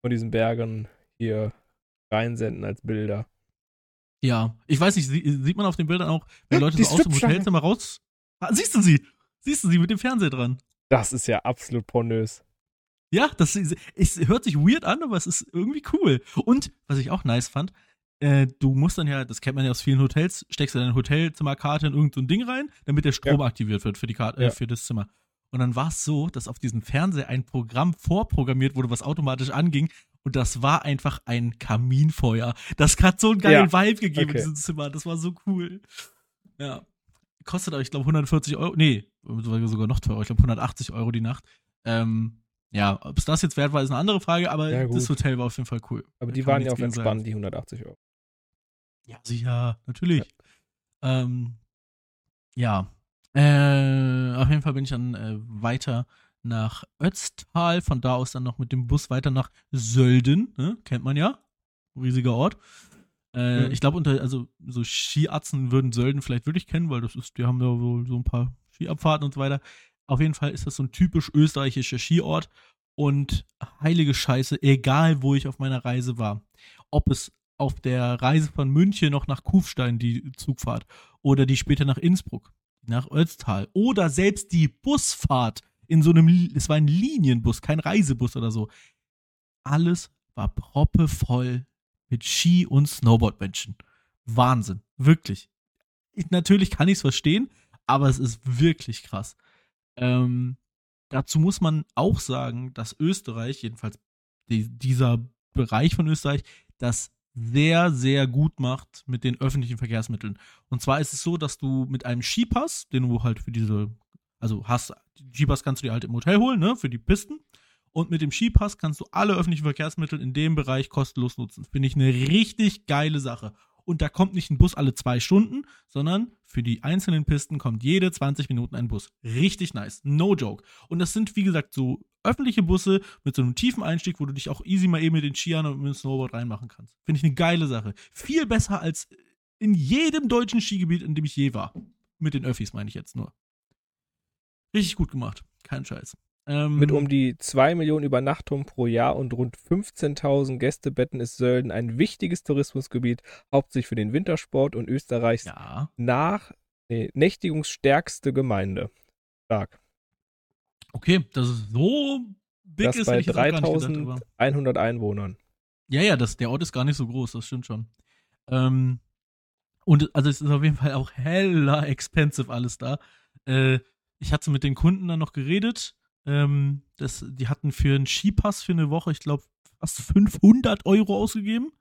von diesen Bergen hier reinsenden als Bilder. Ja, ich weiß nicht, sie, sieht man auf den Bildern auch, wenn Leute die so aus dem. Hotelzimmer raus. Ah, siehst du sie? Siehst du sie mit dem Fernseher dran? Das ist ja absolut pornös. Ja, das ist, es hört sich weird an, aber es ist irgendwie cool. Und, was ich auch nice fand, äh, du musst dann ja, das kennt man ja aus vielen Hotels, steckst du deine Hotelzimmerkarte in irgendein so Ding rein, damit der Strom aktiviert wird für die Karte, Ja. äh, für das Zimmer. Und dann war es so, dass auf diesem Fernseher ein Programm vorprogrammiert wurde, was automatisch anging. Und das war einfach ein Kaminfeuer. Das hat so einen geilen Vibe gegeben okay. in diesem Zimmer. Das war so cool. Ja. Kostet aber, ich glaube, 140 Euro. Nee, sogar noch teurer. Ich glaube, 180 Euro die Nacht. Ähm, ja, ob es das jetzt wert war, ist eine andere Frage, aber Ja, das Hotel war auf jeden Fall cool. Aber Da die waren ja auch entspannt, die 180 Euro. Ja, sicher, natürlich. Ähm, ja. Äh, auf jeden Fall bin ich dann äh, weiter nach Ötztal, von da aus dann noch mit dem Bus weiter nach Sölden, ne? kennt man ja, riesiger Ort. Äh, Mhm. Ich glaube, unter, also so Skiatzen würden Sölden vielleicht wirklich kennen, weil das ist, die haben da wohl so ein paar Skiabfahrten und so weiter. Auf jeden Fall ist das so ein typisch österreichischer Skiort und heilige Scheiße, egal wo ich auf meiner Reise war, ob es auf der Reise von München noch nach Kufstein die Zugfahrt oder die später nach Innsbruck, nach Ötztal oder selbst die Busfahrt in so einem, es war ein Linienbus, kein Reisebus oder so. Alles war proppevoll mit Ski- und Snowboardmenschen. Wahnsinn, wirklich. Ich, natürlich kann ich es verstehen, aber es ist wirklich krass. Ähm, dazu muss man auch sagen, dass Österreich, jedenfalls die, dieser Bereich von Österreich, das sehr, sehr gut macht mit den öffentlichen Verkehrsmitteln. Und zwar ist es so, dass du mit einem Skipass, den du halt für diese, also hast, Skipass kannst du dir halt im Hotel holen, ne, für die Pisten. Und mit dem Skipass kannst du alle öffentlichen Verkehrsmittel in dem Bereich kostenlos nutzen. Finde ich eine richtig geile Sache. Und da kommt nicht ein Bus alle zwei Stunden, sondern für die einzelnen Pisten kommt jede 20 Minuten ein Bus. Richtig nice. No joke. Und das sind, wie gesagt, so öffentliche Busse mit so einem tiefen Einstieg, wo du dich auch easy mal eben mit den Skiern und mit dem Snowboard reinmachen kannst. Finde ich eine geile Sache. Viel besser als in jedem deutschen Skigebiet, in dem ich je war. Mit den Öffis meine ich jetzt nur. Richtig gut gemacht. Kein Scheiß. Ähm, Mit um die 2 Millionen Übernachtungen pro Jahr und rund 15.000 Gästebetten ist Sölden ein wichtiges Tourismusgebiet, hauptsächlich für den Wintersport und Österreichs Ja. nach nee, nächtigungsstärkste Gemeinde. Stark. Okay, dass es so big Das ist, bei hätte ich jetzt auch gar nicht gedacht. Aber 3100 Einwohnern. ja, ja, das, der Ort ist gar nicht so groß, das stimmt schon. Ähm, und also es ist auf jeden Fall auch hella expensive alles da. Äh, ich hatte mit den Kunden dann noch geredet Ähm, das, die hatten für einen Skipass für eine Woche, ich glaube, fast 500 Euro ausgegeben.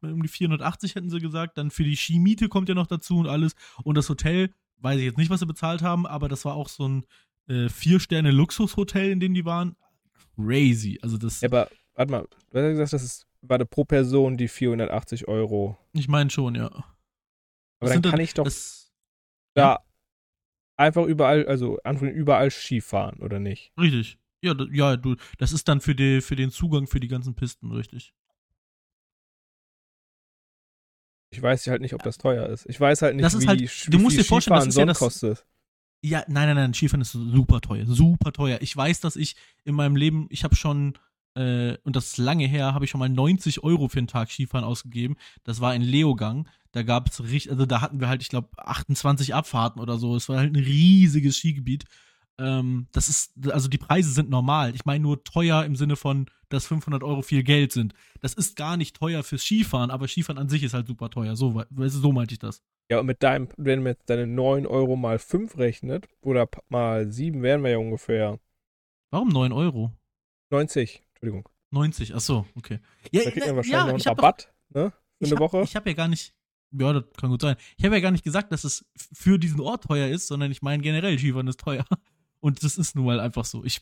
Um die 480 hätten sie gesagt. Dann für die Skimiete kommt ja noch dazu und alles. Und das Hotel, weiß ich jetzt nicht, was sie bezahlt haben, aber das war auch so ein äh, Vier-Sterne-Luxushotel, in dem die waren. Crazy. Also das. Ja, aber warte mal, du hast gesagt, das ist, war pro Person die 480 Euro. Ich meine schon, ja. Aber Das dann kann ich doch Das, da einfach überall, also überall Ski fahren, oder nicht? richtig. Ja, ja, du, das ist dann für, die, für den Zugang für die ganzen Pisten, richtig. Ich weiß halt nicht, ob das teuer ist. Ich weiß halt nicht, Das ist wie, halt- sch- du wie musst viel dir vorstellen, das Skifahren ist ja das- kostet. Ja, nein, nein, nein, Skifahren ist super teuer, super teuer. Ich weiß, dass ich in meinem Leben, ich habe schon, äh, und das ist lange her, habe ich schon mal 90 Euro für einen Tag Skifahren ausgegeben. Das war in Leogang. Da gab es richtig, also da hatten wir halt, ich glaube, 28 Abfahrten oder so. Es war halt ein riesiges Skigebiet. Ähm, das ist, also die Preise sind normal. Ich meine nur teuer im Sinne von, dass 500 Euro viel Geld sind. Das ist gar nicht teuer fürs Skifahren, aber Skifahren an sich ist halt super teuer. So, so meinte ich das. Ja, und mit deinem, wenn man jetzt deine 9 Euro mal 5 rechnet, oder mal 7, wären wir ja ungefähr Warum 9 Euro? 90. Entschuldigung. 90, ach so, okay. Ja, Da kriegt man wahrscheinlich ja, noch einen hab doch- Rabatt, ne? Für eine hab, Woche. Ich habe ja gar nicht, ja, das kann gut sein. Ich habe ja gar nicht gesagt, dass es für diesen Ort teuer ist, sondern ich meine generell, Skifahren ist teuer. Und das ist nun mal einfach so. Ich,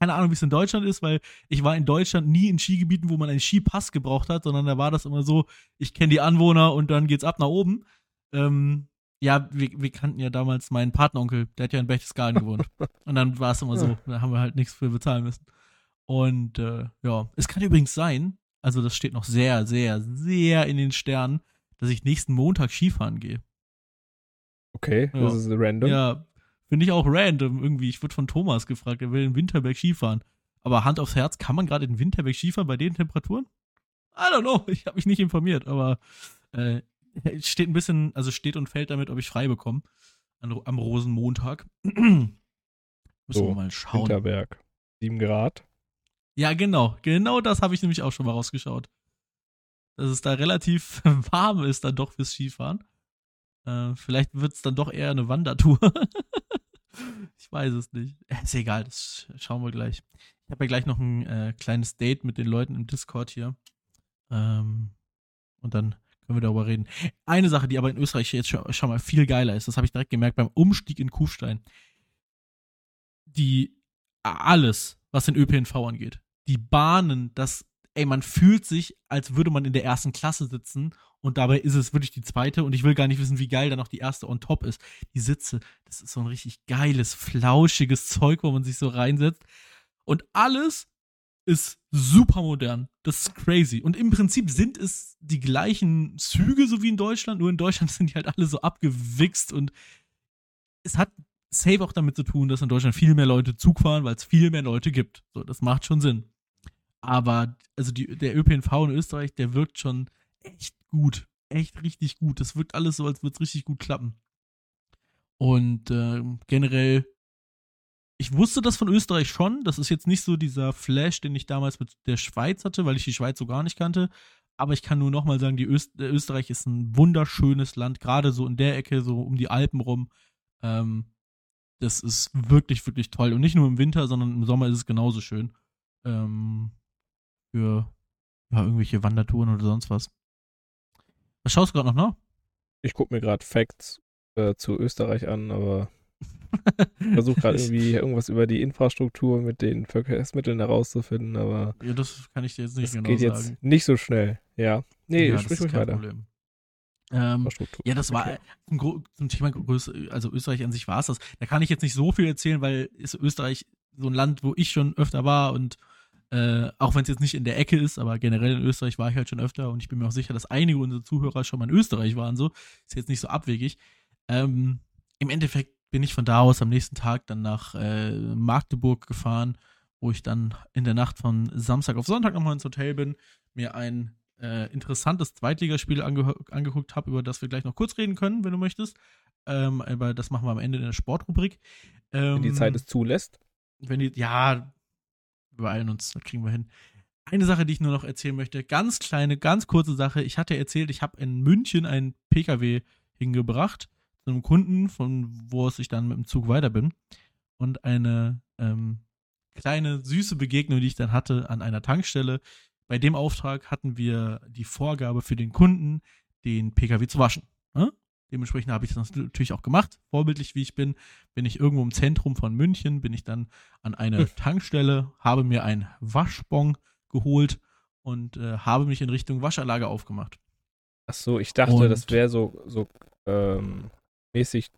keine Ahnung, wie es in Deutschland ist, weil ich war in Deutschland nie in Skigebieten, wo man einen Skipass gebraucht hat, sondern da war das immer so, ich kenne die Anwohner und dann geht's ab nach oben. Ähm, ja, wir, wir kannten ja damals meinen Partneronkel, der hat ja in Berchtesgaden gewohnt. Und dann war es immer so, da haben wir halt nichts für bezahlen müssen. Und äh, ja, es kann übrigens sein, also das steht noch sehr, sehr, sehr in den Sternen, dass ich nächsten Montag Skifahren gehe. Okay, Ja. das ist random. Ja, finde ich auch random irgendwie. Ich wurde von Thomas gefragt, er will in Winterberg Skifahren. Aber Hand aufs Herz, kann man gerade in Winterberg Skifahren bei den Temperaturen? I don't know, ich habe mich nicht informiert, aber äh, es steht ein bisschen, also steht und fällt damit, ob ich frei bekomme an, am Rosenmontag. Müssen So, wir mal schauen. Winterberg. 7 Grad. Ja, genau. Genau das habe ich nämlich auch schon mal rausgeschaut. Dass es da relativ warm ist dann doch fürs Skifahren. Äh, vielleicht wird es dann doch eher eine Wandertour. ich weiß es nicht. Äh, Ist egal, das schauen wir gleich. Ich habe ja gleich noch ein äh, kleines Date mit den Leuten im Discord hier. Ähm, und dann können wir darüber reden. Eine Sache, die aber in Österreich jetzt schon, schon mal viel geiler ist, das habe ich direkt gemerkt beim Umstieg in Kufstein. Die alles, was den ÖPNV angeht. Die Bahnen, das, ey, man fühlt sich, als würde man in der ersten Klasse sitzen und dabei ist es wirklich die zweite und ich will gar nicht wissen, wie geil da noch die erste on top ist. Die Sitze, das ist so ein richtig geiles, flauschiges Zeug, wo man sich so reinsetzt. Und alles ist super modern. Das ist crazy. Und im Prinzip sind es die gleichen Züge, so wie in Deutschland, nur in Deutschland sind die halt alle so abgewichst und es hat safe auch damit zu tun, dass in Deutschland viel mehr Leute Zug fahren, weil es viel mehr Leute gibt. So, das macht schon Sinn. Aber also die, der ÖPNV in Österreich, der wirkt schon echt gut. Echt richtig gut. Das wirkt alles so, als würde es richtig gut klappen. Und ähm, generell, ich wusste das von Österreich schon. Das ist jetzt nicht so dieser Flash, den ich damals mit der Schweiz hatte, weil ich die Schweiz so gar nicht kannte. Aber ich kann nur nochmal sagen, die Öst äh, Österreich ist ein wunderschönes Land, gerade so in der Ecke, so um die Alpen rum. Ähm, das ist wirklich, wirklich toll. Und nicht nur im Winter, sondern im Sommer ist es genauso schön. Ähm, für ja, irgendwelche Wandertouren oder sonst was. Was schaust du gerade noch nach? Ich gucke mir gerade Facts äh, zu Österreich an, aber versuche gerade irgendwie irgendwas über die Infrastruktur mit den Verkehrsmitteln herauszufinden, aber Ja, das kann ich dir jetzt nicht das genau geht sagen. jetzt nicht so schnell. Ja. Nee, ja, sprich das ist ruhig kein weiter. Problem. Ähm, ja, das war Okay. zum, zum Thema Größe, also Österreich an sich war es das. Da kann ich jetzt nicht so viel erzählen, weil ist Österreich so ein Land, wo ich schon öfter war und äh, auch wenn es jetzt nicht in der Ecke ist, aber generell in Österreich war ich halt schon öfter und ich bin mir auch sicher, dass einige unserer Zuhörer schon mal in Österreich waren, so. Ist jetzt nicht so abwegig. Ähm, Im Endeffekt bin ich von da aus am nächsten Tag dann nach äh, Magdeburg gefahren, wo ich dann in der Nacht von Samstag auf Sonntag nochmal ins Hotel bin, mir ein äh, interessantes Zweitligaspiel ange angeguckt habe, über das wir gleich noch kurz reden können, wenn du möchtest. Ähm, aber das machen wir am Ende in der Sportrubrik. Ähm, Wenn die Zeit es zulässt. wenn die, ja, beeilen uns, das kriegen wir hin. Eine Sache, die ich nur noch erzählen möchte, ganz kleine, ganz kurze Sache. Ich hatte erzählt, ich habe in München einen PKW hingebracht zu einem Kunden, von wo aus ich dann mit dem Zug weiter bin. Und eine ähm, kleine süße Begegnung, die ich dann hatte an einer Tankstelle. Bei dem Auftrag hatten wir die Vorgabe für den Kunden, den Pkw zu waschen. Ne? Dementsprechend habe ich das natürlich auch gemacht. Vorbildlich wie ich bin, bin ich irgendwo im Zentrum von München, bin ich dann an eine hm. Tankstelle, habe mir einen Waschbon geholt und äh, habe mich in Richtung Waschanlage aufgemacht. Ach so, ich dachte, und das wäre so, so ähm, mäßig,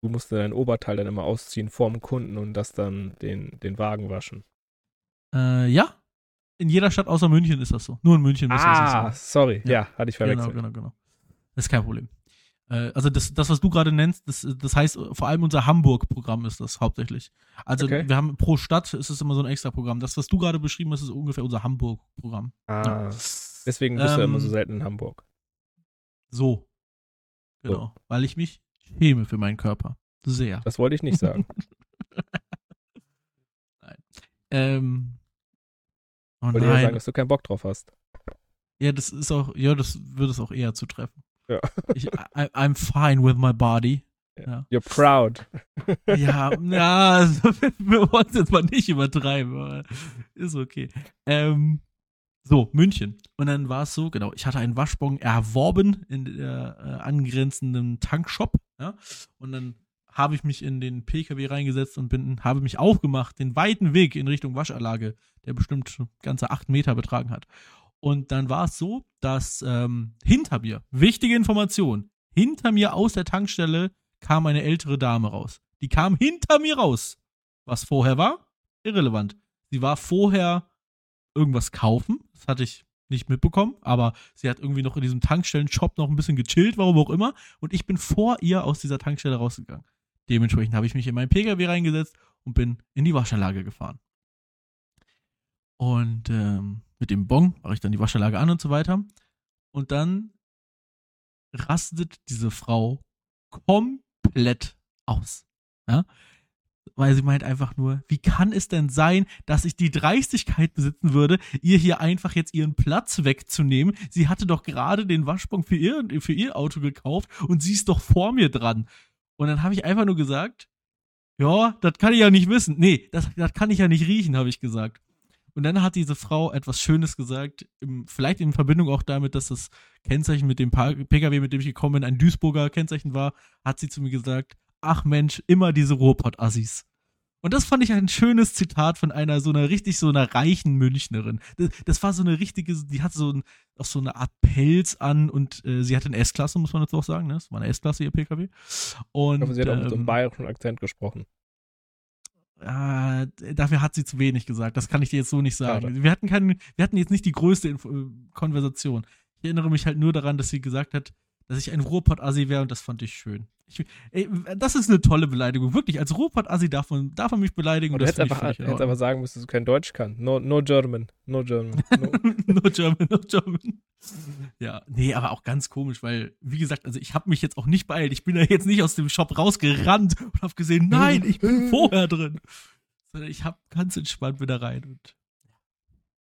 du musst dein Oberteil dann immer ausziehen vorm Kunden und das dann den, den Wagen waschen. Äh, ja. In jeder Stadt außer München ist das so. Nur in München ist ah, das so. sorry. Ja. ja, hatte ich verwechselt. Genau, genau, genau. Das ist kein Problem. Äh, also das, das, was du gerade nennst, das, das heißt, vor allem unser Hamburg-Programm ist das hauptsächlich. Also okay. wir haben pro Stadt ist es immer so ein extra Programm. Das, was du gerade beschrieben hast, ist ungefähr unser Hamburg-Programm. Ah. Ja. Deswegen bist ähm, du immer so ähm, selten in Hamburg. So. Genau. So. Weil ich mich schäme für meinen Körper. Sehr. Das wollte ich nicht sagen. nein. Ähm. Oh wollte ja sagen, dass du keinen Bock drauf hast. Ja, das ist auch, ja, das würde es auch eher zutreffen. Ja. Ich, I, I'm fine with my body. Ja. You're proud. ja, ja, also, wir wollen es jetzt mal nicht übertreiben, aber ist okay. Ähm, so, München. Und dann war es so, genau, ich hatte einen Waschbon erworben in der äh, angrenzenden Tankshop, ja, und dann habe ich mich in den PKW reingesetzt und bin, habe mich aufgemacht, den weiten Weg in Richtung Waschanlage, der bestimmt ganze acht Meter betragen hat. Und dann war es so, dass ähm, hinter mir, wichtige Information, hinter mir aus der Tankstelle kam eine ältere Dame raus. Die kam hinter mir raus. Was vorher war? Irrelevant. Sie war vorher irgendwas kaufen. Das hatte ich nicht mitbekommen, aber sie hat irgendwie noch in diesem Tankstellen-Shop noch ein bisschen gechillt, warum auch immer. Und ich bin vor ihr aus dieser Tankstelle rausgegangen. Dementsprechend habe ich mich in meinen Pkw reingesetzt und bin in die Waschanlage gefahren. Und ähm, mit dem Bon mache ich dann die Waschanlage an und so weiter. Und dann rastet diese Frau komplett aus. Ja? weil sie meint einfach nur, wie kann es denn sein, dass ich die Dreistigkeit besitzen würde, ihr hier einfach jetzt ihren Platz wegzunehmen? Sie hatte doch gerade den Waschbon für ihr, für ihr Auto gekauft und sie ist doch vor mir dran. Und dann habe ich einfach nur gesagt, ja, das kann ich ja nicht wissen. Nee, das, das kann ich ja nicht riechen, habe ich gesagt. Und dann hat diese Frau etwas Schönes gesagt, im, vielleicht in Verbindung auch damit, dass das Kennzeichen mit dem Pkw, mit dem ich gekommen bin, ein Duisburger Kennzeichen war, hat sie zu mir gesagt, ach Mensch, immer diese Ruhrpott-Assis. Und das fand ich ein schönes Zitat von einer so einer richtig so einer reichen Münchnerin. Das, das war so eine richtige, die hatte so ein, auch so eine Art Pelz an und äh, sie hatte eine S-Klasse, muss man jetzt auch sagen, ne? Das war eine S-Klasse, ihr PKW. Und, ich glaube, sie hat auch mit so einem bayerischen Akzent gesprochen. Äh, dafür hat sie zu wenig gesagt. Das kann ich dir jetzt so nicht sagen. Wir hatten, keinen, wir hatten jetzt nicht die größte Info äh, Konversation. Ich erinnere mich halt nur daran, dass sie gesagt hat, dass ich ein Ruhrpott-Assi wäre und das fand ich schön. Ich, ey, das ist eine tolle Beleidigung. Wirklich, als Ruhrpott-Assi darf man, darf man mich beleidigen. Und du hättest einfach, hättest einfach sagen müssen, dass du kein Deutsch kannst. No, no German. No German. No. no German, no German. Ja, nee, aber auch ganz komisch, weil, wie gesagt, also ich habe mich jetzt auch nicht beeilt. Ich bin ja jetzt nicht aus dem Shop rausgerannt und habe gesehen, nein, ich bin vorher drin. Sondern ich habe ganz entspannt wieder rein und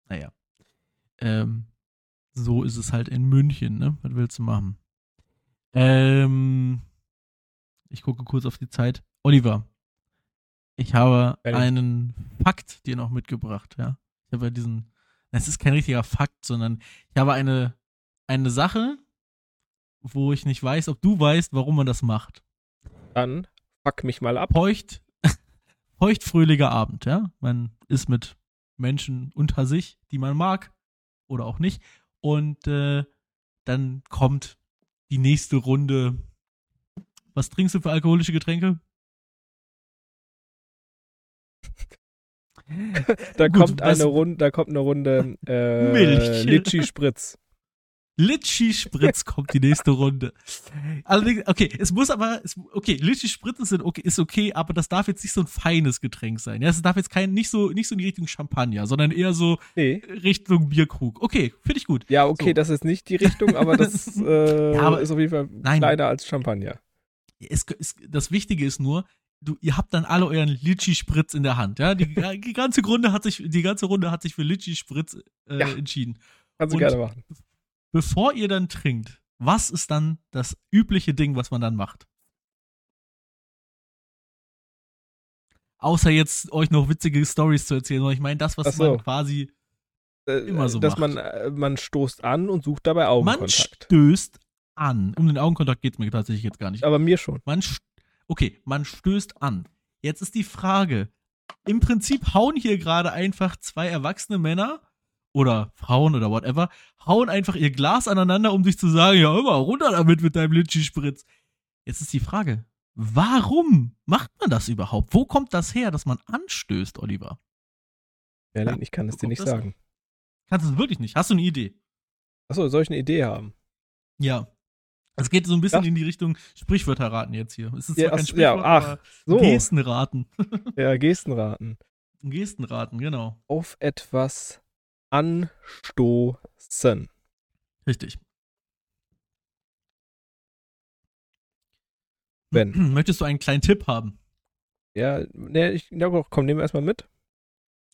naja. Ähm, so ist es halt in München, ne? Was willst du machen? Ähm, ich gucke kurz auf die Zeit. Oliver, ich habe einen Fakt dir noch mitgebracht, ja. Ich habe ja diesen, es ist kein richtiger Fakt, sondern ich habe eine, eine Sache, wo ich nicht weiß, ob du weißt, warum man das macht. Dann fuck mich mal ab. Feucht, feuchtfröhlicher Abend, ja. Man ist mit Menschen unter sich, die man mag oder auch nicht. Und äh, dann kommt die nächste Runde. Was trinkst du für alkoholische Getränke? da Gut, kommt eine Runde, da kommt eine Runde äh, Milch. Litschi Spritz. Litschi Spritz kommt die nächste Runde. Allerdings, okay, es muss aber, es, okay, Litschi Spritz ist okay, ist okay, aber das darf jetzt nicht so ein feines Getränk sein. Ja, es darf jetzt kein, nicht so, nicht so in die Richtung Champagner, sondern eher so nee. Richtung Bierkrug. Okay, finde ich gut. Ja, okay, so. das ist nicht die Richtung, aber das äh, ja, aber, ist auf jeden Fall nein, kleiner als Champagner. Es, es, das Wichtige ist nur, du, ihr habt dann alle euren Litschi-Spritz in der Hand, ja? Die, die, ganze Runde hat sich, die ganze Runde hat sich für Litschi-Spritz äh, ja, entschieden. Kannst du gerne machen bevor ihr dann trinkt, was ist dann das übliche Ding, was man dann macht? Außer jetzt euch noch witzige Stories zu erzählen. Ich meine, das, was so. man quasi Äh, Immer so Dass macht. man, äh, man stoßt an und sucht dabei Man Augenkontakt. stößt an. Um den Augenkontakt geht es mir tatsächlich jetzt gar nicht. Aber mir schon. Man okay, man stößt an. Jetzt ist die Frage. Im Prinzip hauen hier gerade einfach zwei erwachsene Männer oder Frauen oder whatever, hauen einfach ihr Glas aneinander, um sich zu sagen, ja, immer runter damit mit deinem Litschi-Spritz. Jetzt ist die Frage, warum macht man das überhaupt? Wo kommt das her, dass man anstößt, Oliver? Merlin, ich kann es dir nicht das sagen. Kannst du es wirklich nicht? Hast du eine Idee? Achso, soll ich eine Idee haben? Ja. Es geht so ein bisschen Ja. in die Richtung Sprichwörter raten jetzt hier. Es ist Ja, zwar kein ach, ja, Sprichwort, ach, aber So, Gesten raten. ja, Gestenraten. Gesten raten, genau. Auf etwas anstoßen. Richtig. Wenn. Möchtest du einen kleinen Tipp haben? Ja, ne, ich glaube, komm, nehmen wir erstmal mit.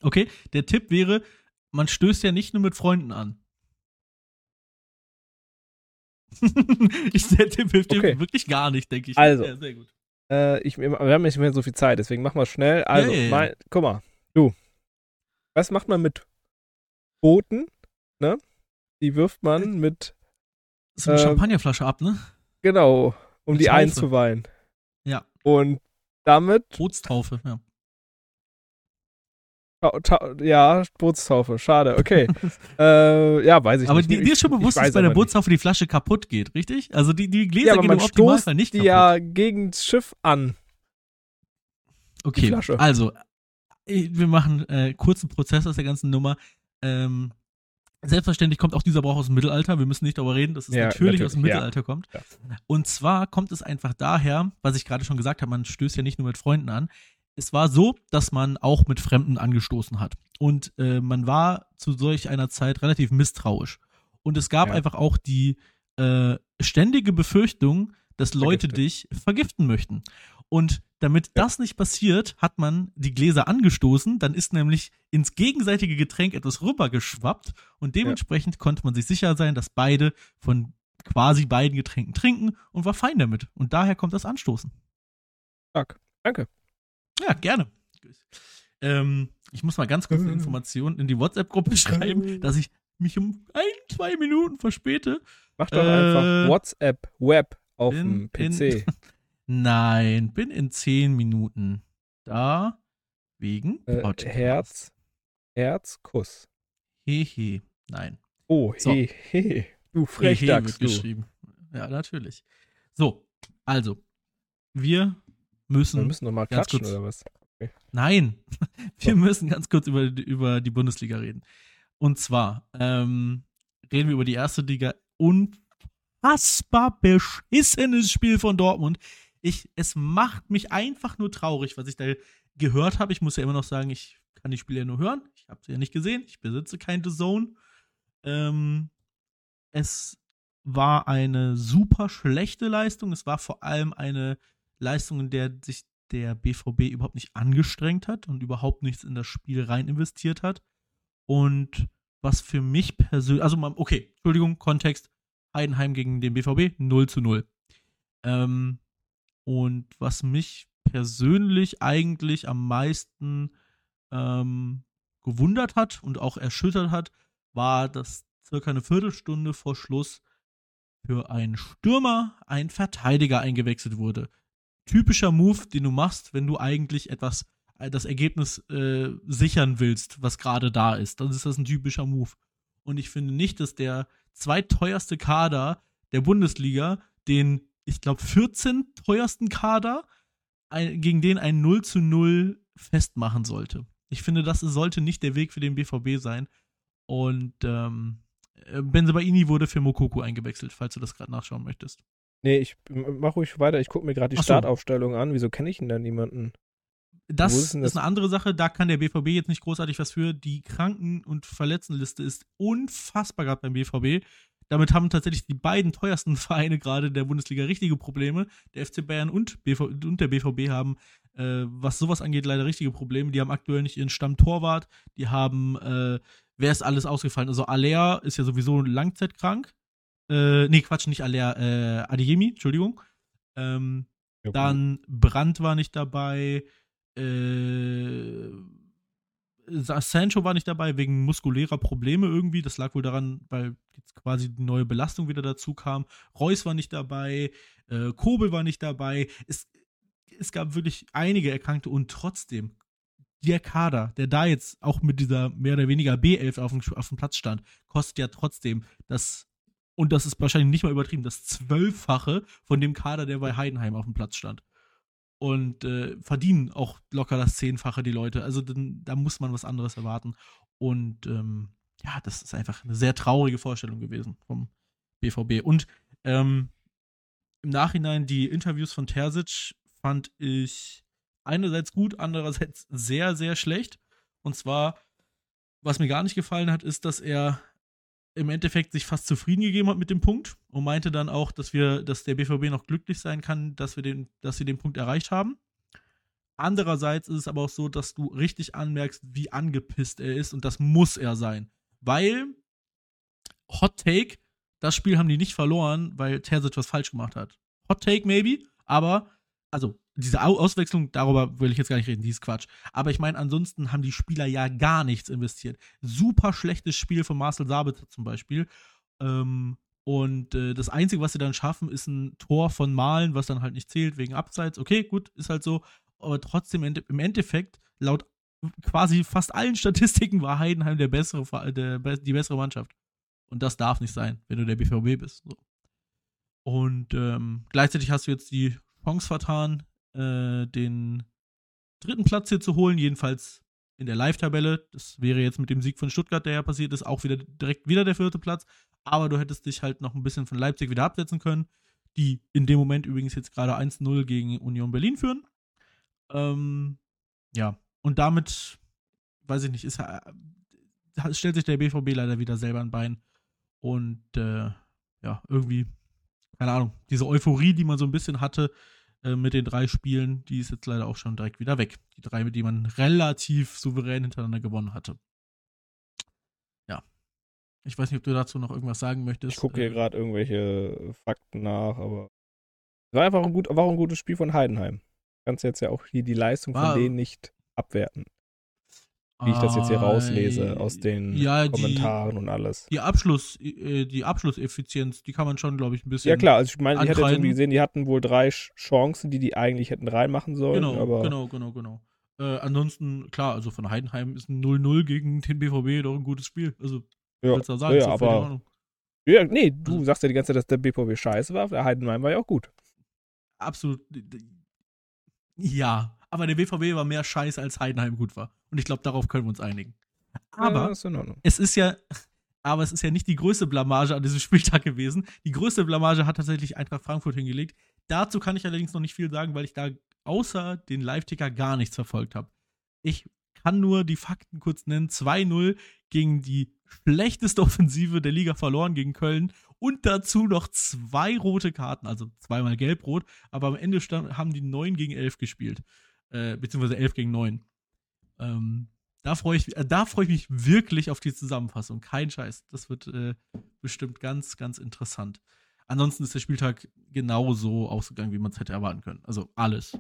Okay, der Tipp wäre, man stößt ja nicht nur mit Freunden an. ich, der Tipp hilft dir Okay. wirklich gar nicht, denke ich. Also. Ja, sehr gut. Äh, ich, wir haben nicht mehr so viel Zeit, deswegen machen wir schnell. Also, ja, ja. Mein, guck mal, du. Was macht man mit Booten? Ne? Die wirft man mit, So eine Ähm, Champagnerflasche ab, ne? genau, um Mit die einzuweihen. Ja. Und damit, Bootstaufe, ja. Ja, Bootstaufe, schade, okay. äh, ja, weiß ich Aber nicht. dir, dir ist schon bewusst, dass bei der aber nicht. Bootstaufe die Flasche kaputt geht, richtig? Also die, die Gläser Ja, aber gehen man im Optimalfall nicht die kaputt. ja gegen das Schiff an. Okay, also, äh, wir machen äh, kurzen Prozess aus der ganzen Nummer. Ähm, selbstverständlich kommt auch dieser Brauch aus dem Mittelalter. Wir müssen nicht darüber reden, dass es Ja, natürlich, aus dem natürlich, ja. Mittelalter kommt. Und zwar kommt es einfach daher, was ich gerade schon gesagt habe, man stößt ja nicht nur mit Freunden an. Es war so, dass man auch mit Fremden angestoßen hat. Und äh, man war zu solch einer Zeit relativ misstrauisch. Und es gab Ja. einfach auch die äh, ständige Befürchtung, dass Leute Vergiftet. dich vergiften möchten. Und damit das nicht passiert, hat man die Gläser angestoßen, dann ist nämlich ins gegenseitige Getränk etwas rübergeschwappt und dementsprechend konnte man sich sicher sein, dass beide von quasi beiden Getränken trinken und war fein damit. Und daher kommt das Anstoßen. Stark. Danke. Ja, gerne. Ähm, ich muss mal ganz kurz eine Mhm. Information in die WhatsApp-Gruppe schreiben, dass ich mich um ein, zwei Minuten verspäte. Mach doch Äh, einfach WhatsApp Web auf in- dem PC. Nein, bin in zehn Minuten da. Wegen Äh, Podcast. Herz, Herz, Kuss. Hehe. Nein. Oh, So. he, he. Du Hehe Frechdachs, wird du. geschrieben. Ja, natürlich. So, also, wir Wir müssen. müssen nochmal Ganz klatschen, kurz. oder was? Nein, wir So. müssen ganz kurz über, über die Bundesliga reden. Und zwar ähm, reden wir über die erste Liga. Unfassbar beschissenes Spiel von Dortmund. Ich, es macht mich einfach nur traurig, was ich da gehört habe. Ich muss ja immer noch sagen, ich kann die Spiele ja nur hören. Ich habe sie ja nicht gesehen. Ich besitze kein The Zone. Ähm, es war eine super schlechte Leistung. Es war vor allem eine Leistung, in der sich der BVB überhaupt nicht angestrengt hat und überhaupt nichts in das Spiel rein investiert hat. Und was für mich persönlich, also okay, Entschuldigung, Kontext, Heidenheim gegen den BVB 0 zu 0. Ähm, und was mich persönlich eigentlich am meisten ähm, gewundert hat und auch erschüttert hat, war, dass circa eine Viertelstunde vor Schluss für einen Stürmer ein Verteidiger eingewechselt wurde. Typischer Move, den du machst, wenn du eigentlich etwas, das Ergebnis äh, sichern willst, was gerade da ist. Dann ist das ein typischer Move. Und ich finde nicht, dass der zweitteuerste Kader der Bundesliga den, ich glaube, 14 teuersten Kader ein, gegen den ein 0 zu 0 festmachen sollte. Ich finde, das sollte nicht der Weg für den BVB sein. Und ähm, äh, Benzebaini wurde für Mokoko eingewechselt, falls du das gerade nachschauen möchtest. Nee, ich mach ruhig weiter. Ich gucke mir gerade die so. Startaufstellung an. Wieso kenne ich denn da niemanden? Das, ist, ist das? eine andere Sache, da kann der BVB jetzt nicht großartig was für. Die Kranken- und Verletztenliste ist unfassbar gerade beim BVB. Damit haben tatsächlich die beiden teuersten Vereine gerade der Bundesliga richtige Probleme. Der FC Bayern und, BV und der BVB haben, äh, was sowas angeht, leider richtige Probleme. Die haben aktuell nicht ihren Stammtorwart. Die haben, äh, wer ist alles ausgefallen? Also Alea ist ja sowieso langzeitkrank. Äh, nee, Quatsch, nicht Alea, äh, Adeyemi, Entschuldigung. Ähm, gut. dann Brandt war nicht dabei. Äh, Sancho war nicht dabei wegen muskulärer Probleme irgendwie. Das lag wohl daran, weil jetzt quasi die neue Belastung wieder dazu kam. Reus war nicht dabei, äh, Kobel war nicht dabei. Es, es gab wirklich einige Erkrankte und trotzdem der Kader, der da jetzt auch mit dieser mehr oder weniger B11 auf dem, auf dem Platz stand, kostet ja trotzdem das, und das ist wahrscheinlich nicht mal übertrieben, das Zwölffache von dem Kader, der bei Heidenheim auf dem Platz stand und äh, verdienen auch locker das Zehnfache die Leute. Also dann, da muss man was anderes erwarten. Und ähm, ja, das ist einfach eine sehr traurige Vorstellung gewesen vom BVB. Und ähm, im Nachhinein die Interviews von Terzic fand ich einerseits gut, andererseits sehr, sehr schlecht. Und zwar, was mir gar nicht gefallen hat, ist, dass er im Endeffekt sich fast zufrieden gegeben hat mit dem Punkt und meinte dann auch, dass wir, dass der BVB noch glücklich sein kann, dass wir den, dass sie den Punkt erreicht haben. Andererseits ist es aber auch so, dass du richtig anmerkst, wie angepisst er ist und das muss er sein. Weil, Hot Take, das Spiel haben die nicht verloren, weil Terzic was falsch gemacht hat. Hot Take maybe, aber, also diese Auswechslung, darüber will ich jetzt gar nicht reden, die ist Quatsch. Aber ich meine, ansonsten haben die Spieler ja gar nichts investiert. Super schlechtes Spiel von Marcel Sabitzer zum Beispiel. Ähm, und äh, das Einzige, was sie dann schaffen, ist ein Tor von Malen, was dann halt nicht zählt wegen Abseits. Okay, gut, ist halt so. Aber trotzdem, im Endeffekt, laut quasi fast allen Statistiken war Heidenheim der bessere, der, die bessere Mannschaft. Und das darf nicht sein, wenn du der BVB bist. So. Und ähm, gleichzeitig hast du jetzt die Chance vertan, äh, den dritten Platz hier zu holen, jedenfalls in der Live-Tabelle. Das wäre jetzt mit dem Sieg von Stuttgart, der ja passiert ist, auch wieder direkt wieder der vierte Platz. Aber du hättest dich halt noch ein bisschen von Leipzig wieder absetzen können, die in dem Moment übrigens jetzt gerade 1-0 gegen Union Berlin führen. Ähm, ja, und damit, weiß ich nicht, ist, äh, stellt sich der BVB leider wieder selber ein Bein. Und äh, ja, irgendwie, keine Ahnung, diese Euphorie, die man so ein bisschen hatte, äh, mit den drei Spielen, die ist jetzt leider auch schon direkt wieder weg. Die drei, mit denen man relativ souverän hintereinander gewonnen hatte. Ja. Ich weiß nicht, ob du dazu noch irgendwas sagen möchtest. Ich gucke hier äh, gerade irgendwelche Fakten nach, aber es war einfach ein, gut, war ein gutes Spiel von Heidenheim. Du kannst jetzt ja auch hier die Leistung von denen nicht abwerten wie ich das jetzt hier rauslese aus den ja, Kommentaren die, und alles. Die Abschluss, äh, die Abschlusseffizienz, die kann man schon, glaube ich, ein bisschen. Ja klar, also ich meine, ich hatte jetzt irgendwie gesehen, die hatten wohl drei Chancen, die die eigentlich hätten reinmachen sollen. Genau, genau, genau, genau. Äh, ansonsten, klar, also von Heidenheim ist ein 0-0 gegen den BVB doch ein gutes Spiel. Also, ja, willst du sagen, ja, aber, ja, nee, du also, sagst ja die ganze Zeit, dass der BVB scheiße war, der Heidenheim war ja auch gut. Absolut. Ja, aber der BVB war mehr scheiße, als Heidenheim gut war. Und ich glaube, darauf können wir uns einigen. Aber ja, es ist ja, aber es ist ja nicht die größte Blamage an diesem Spieltag gewesen. Die größte Blamage hat tatsächlich Eintracht Frankfurt hingelegt. Dazu kann ich allerdings noch nicht viel sagen, weil ich da außer den Live-Ticker gar nichts verfolgt habe. Ich kann nur die Fakten kurz nennen. 2-0 gegen die schlechteste Offensive der Liga verloren gegen Köln und dazu noch zwei rote Karten, also zweimal gelb-rot, aber am Ende stand, haben die 9 gegen 11 gespielt äh, beziehungsweise 11 gegen 9. Ähm, da freue ich, äh, da freu ich mich wirklich auf die Zusammenfassung. Kein Scheiß. Das wird äh, bestimmt ganz, ganz interessant. Ansonsten ist der Spieltag genauso ausgegangen, wie man es hätte erwarten können. Also alles.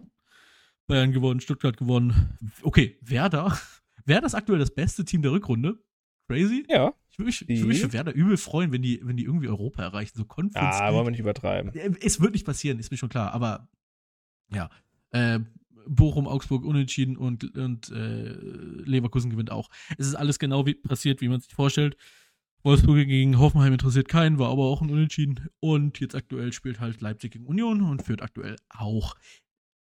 Bayern gewonnen, Stuttgart gewonnen. Okay, Werder. Werder ist aktuell das beste Team der Rückrunde. Crazy? Ja. Ich würde mich, würd mich, für Werder übel freuen, wenn die, wenn die irgendwie Europa erreichen. So Conference. Ja, wollen wir nicht übertreiben. Es wird nicht passieren, ist mir schon klar. Aber ja. Äh, Bochum, Augsburg unentschieden und, und äh, Leverkusen gewinnt auch. Es ist alles genau wie passiert, wie man sich vorstellt. Wolfsburg gegen Hoffenheim interessiert keinen, war aber auch ein Unentschieden. Und jetzt aktuell spielt halt Leipzig gegen Union und führt aktuell auch.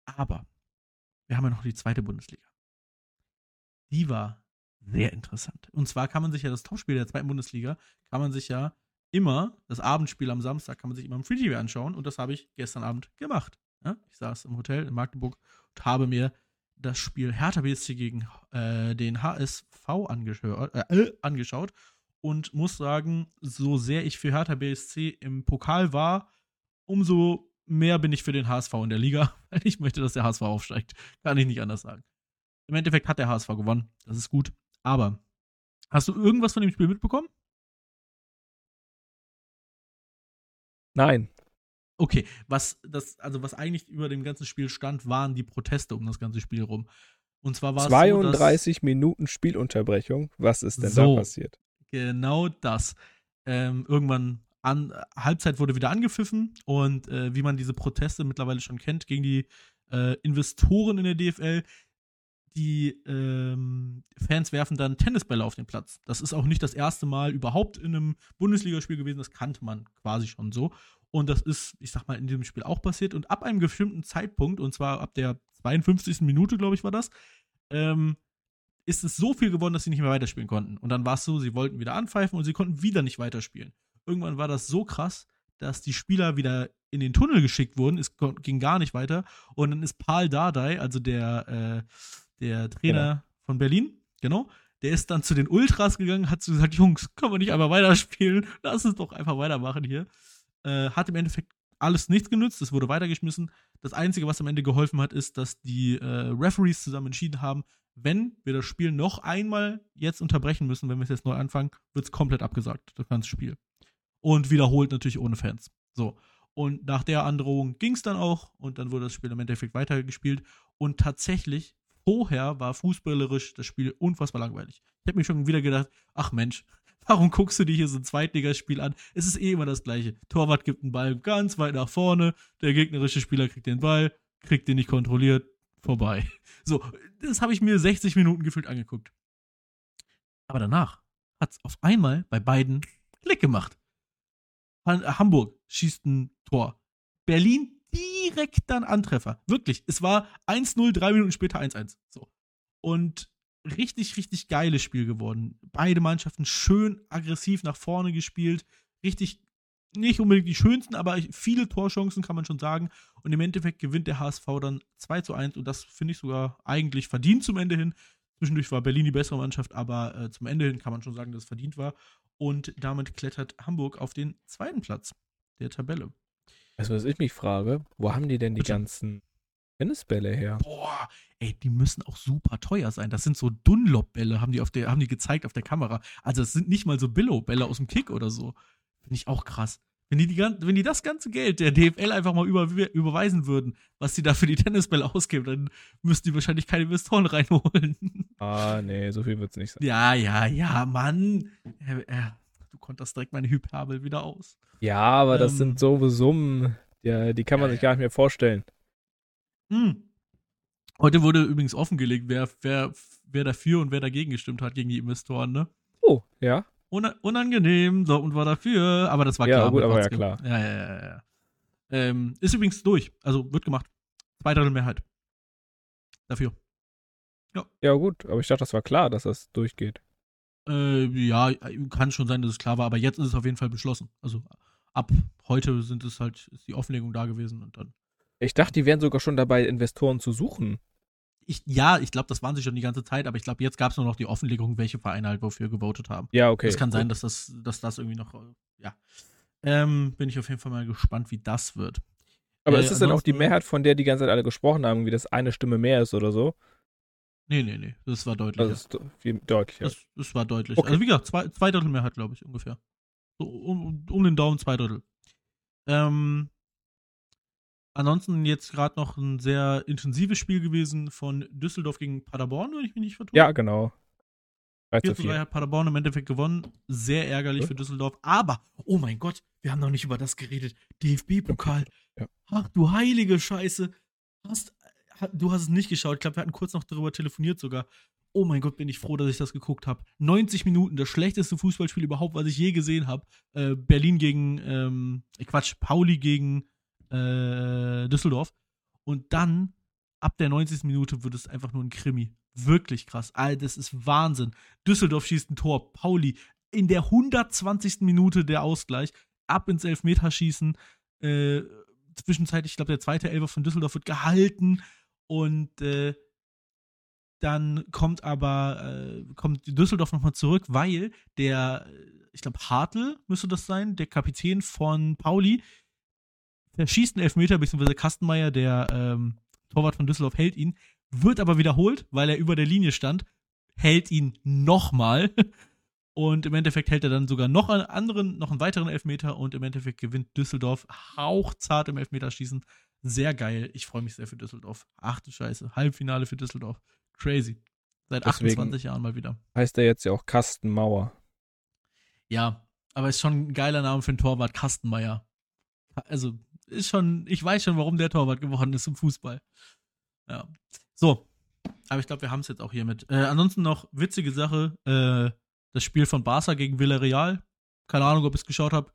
Aber wir haben ja noch die zweite Bundesliga. Die war sehr interessant. Und zwar kann man sich ja das Topspiel der zweiten Bundesliga, kann man sich ja immer, das Abendspiel am Samstag, kann man sich immer im Free TV anschauen. Und das habe ich gestern Abend gemacht. Ja, ich saß im Hotel in Magdeburg habe mir das Spiel Hertha BSC gegen äh, den HSV angeschaut, äh, äh, angeschaut und muss sagen, so sehr ich für Hertha BSC im Pokal war, umso mehr bin ich für den HSV in der Liga, weil ich möchte, dass der HSV aufsteigt. Kann ich nicht anders sagen. Im Endeffekt hat der HSV gewonnen. Das ist gut. Aber hast du irgendwas von dem Spiel mitbekommen? Nein. Okay, was das, also was eigentlich über dem ganzen Spiel stand, waren die Proteste um das ganze Spiel rum. Und zwar war 32 so, Minuten Spielunterbrechung. Was ist denn so, da passiert? Genau das. Ähm, irgendwann an, Halbzeit wurde wieder angepfiffen und äh, wie man diese Proteste mittlerweile schon kennt gegen die äh, Investoren in der DFL, die ähm, Fans werfen dann Tennisbälle auf den Platz. Das ist auch nicht das erste Mal überhaupt in einem Bundesligaspiel gewesen, das kannte man quasi schon so. Und das ist, ich sag mal, in diesem Spiel auch passiert. Und ab einem bestimmten Zeitpunkt, und zwar ab der 52. Minute, glaube ich, war das, ähm, ist es so viel geworden, dass sie nicht mehr weiterspielen konnten. Und dann war es so, sie wollten wieder anpfeifen und sie konnten wieder nicht weiterspielen. Irgendwann war das so krass, dass die Spieler wieder in den Tunnel geschickt wurden. Es ging gar nicht weiter. Und dann ist Paul Dardai, also der, äh, der Trainer ja. von Berlin, genau, der ist dann zu den Ultras gegangen, hat so gesagt, Jungs, können wir nicht einfach weiterspielen? Lass uns doch einfach weitermachen hier. Äh, hat im Endeffekt alles nichts genützt, es wurde weitergeschmissen. Das Einzige, was am Ende geholfen hat, ist, dass die äh, Referees zusammen entschieden haben, wenn wir das Spiel noch einmal jetzt unterbrechen müssen, wenn wir es jetzt neu anfangen, wird es komplett abgesagt, das ganze Spiel. Und wiederholt natürlich ohne Fans. So. Und nach der Androhung ging es dann auch und dann wurde das Spiel im Endeffekt weitergespielt. Und tatsächlich, vorher war fußballerisch das Spiel unfassbar langweilig. Ich habe mir schon wieder gedacht, ach Mensch, Warum guckst du dir hier so ein Zweitligaspiel an? Es ist eh immer das Gleiche. Torwart gibt einen Ball ganz weit nach vorne, der gegnerische Spieler kriegt den Ball, kriegt den nicht kontrolliert, vorbei. So, das habe ich mir 60 Minuten gefühlt angeguckt. Aber danach hat es auf einmal bei beiden Klick gemacht. Hamburg schießt ein Tor. Berlin direkt dann Antreffer. Wirklich. Es war 1-0, drei Minuten später 1-1. So. Und richtig, richtig geiles Spiel geworden. Beide Mannschaften schön aggressiv nach vorne gespielt. Richtig, nicht unbedingt die schönsten, aber viele Torchancen kann man schon sagen. Und im Endeffekt gewinnt der HSV dann 2 zu 1 und das finde ich sogar eigentlich verdient zum Ende hin. Zwischendurch war Berlin die bessere Mannschaft, aber äh, zum Ende hin kann man schon sagen, dass es verdient war. Und damit klettert Hamburg auf den zweiten Platz der Tabelle. Also, was ich mich frage, wo haben die denn die Bitte? ganzen Tennisbälle her? Boah, ey, die müssen auch super teuer sein. Das sind so Dunlop-Bälle, haben die auf der, haben die gezeigt auf der Kamera. Also es sind nicht mal so Billow-Bälle aus dem Kick oder so. Finde ich auch krass. Wenn die, die, wenn die das ganze Geld der DFL einfach mal über, überweisen würden, was die da für die Tennisbälle ausgeben, dann müssten die wahrscheinlich keine Investoren reinholen. Ah, nee, so viel wird es nicht sein. Ja, ja, ja, Mann. Äh, äh, du konntest direkt meine Hyperbel wieder aus. Ja, aber ähm, das sind so Summen, ja, die kann man ja, sich gar nicht mehr vorstellen. Hm. Heute wurde übrigens offengelegt, wer, wer, wer dafür und wer dagegen gestimmt hat gegen die Investoren, ne? Oh, ja. unangenehm, Dortmund war dafür, aber das war ja, klar. Gut, aber ja, klar. Ja, ja, ja, ja. Ähm, ist übrigens durch, also wird gemacht. Zwei Drittel Mehrheit. Dafür. Ja. Ja, gut, aber ich dachte, das war klar, dass das durchgeht. Äh, ja, kann schon sein, dass es klar war, aber jetzt ist es auf jeden Fall beschlossen. Also ab heute sind es halt, ist die Offenlegung da gewesen und dann ich dachte, die wären sogar schon dabei, Investoren zu suchen. Ich, ja, ich glaube, das waren sie schon die ganze Zeit, aber ich glaube, jetzt gab es nur noch die Offenlegung, welche Vereine halt wofür gewotet haben. Ja, okay. Es kann sein, dass das, dass das irgendwie noch, ja. Ähm, bin ich auf jeden Fall mal gespannt, wie das wird. Aber äh, ist es denn auch die Mehrheit, von der die ganze Zeit alle gesprochen haben, wie das eine Stimme mehr ist oder so? Nee, nee, nee. Das war deutlich. Das ist viel deutlicher. Das, das war deutlich. Okay. Also wie gesagt, zwei, zwei Drittel Mehrheit, glaube ich, ungefähr. So um, um den Daumen zwei Drittel. Ähm, Ansonsten jetzt gerade noch ein sehr intensives Spiel gewesen von Düsseldorf gegen Paderborn, wenn ich mich nicht vertue. Ja, genau. 4 zu 3 hat Paderborn im Endeffekt gewonnen. Sehr ärgerlich ja. für Düsseldorf. Aber, oh mein Gott, wir haben noch nicht über das geredet. DFB-Pokal. Ja. Ach du heilige Scheiße. Hast, du hast es nicht geschaut. Ich glaube, wir hatten kurz noch darüber telefoniert sogar. Oh mein Gott, bin ich froh, dass ich das geguckt habe. 90 Minuten, das schlechteste Fußballspiel überhaupt, was ich je gesehen habe. Äh, Berlin gegen, ähm, Quatsch, Pauli gegen äh, Düsseldorf. Und dann, ab der 90. Minute, wird es einfach nur ein Krimi. Wirklich krass. All das ist Wahnsinn. Düsseldorf schießt ein Tor. Pauli in der 120. Minute der Ausgleich. Ab ins Elfmeterschießen. Äh, zwischenzeitlich, ich glaube, der zweite Elfer von Düsseldorf wird gehalten. Und äh, dann kommt aber äh, kommt Düsseldorf nochmal zurück, weil der, ich glaube, Hartl müsste das sein, der Kapitän von Pauli, der schießt einen Elfmeter, beziehungsweise Kastenmeier, der ähm, Torwart von Düsseldorf, hält ihn, wird aber wiederholt, weil er über der Linie stand, hält ihn nochmal. Und im Endeffekt hält er dann sogar noch einen anderen, noch einen weiteren Elfmeter und im Endeffekt gewinnt Düsseldorf hauchzart im Elfmeterschießen. Sehr geil. Ich freue mich sehr für Düsseldorf. Ach du Scheiße. Halbfinale für Düsseldorf. Crazy. Seit Deswegen 28 Jahren mal wieder. Heißt er jetzt ja auch Kastenmauer. Ja, aber ist schon ein geiler Name für einen Torwart, Kastenmeier. Also, ist schon, ich weiß schon, warum der Torwart geworden ist im Fußball. Ja. So. Aber ich glaube, wir haben es jetzt auch hiermit. Äh, ansonsten noch witzige Sache, äh, das Spiel von Barca gegen Villarreal. Keine Ahnung, ob ich es geschaut habe.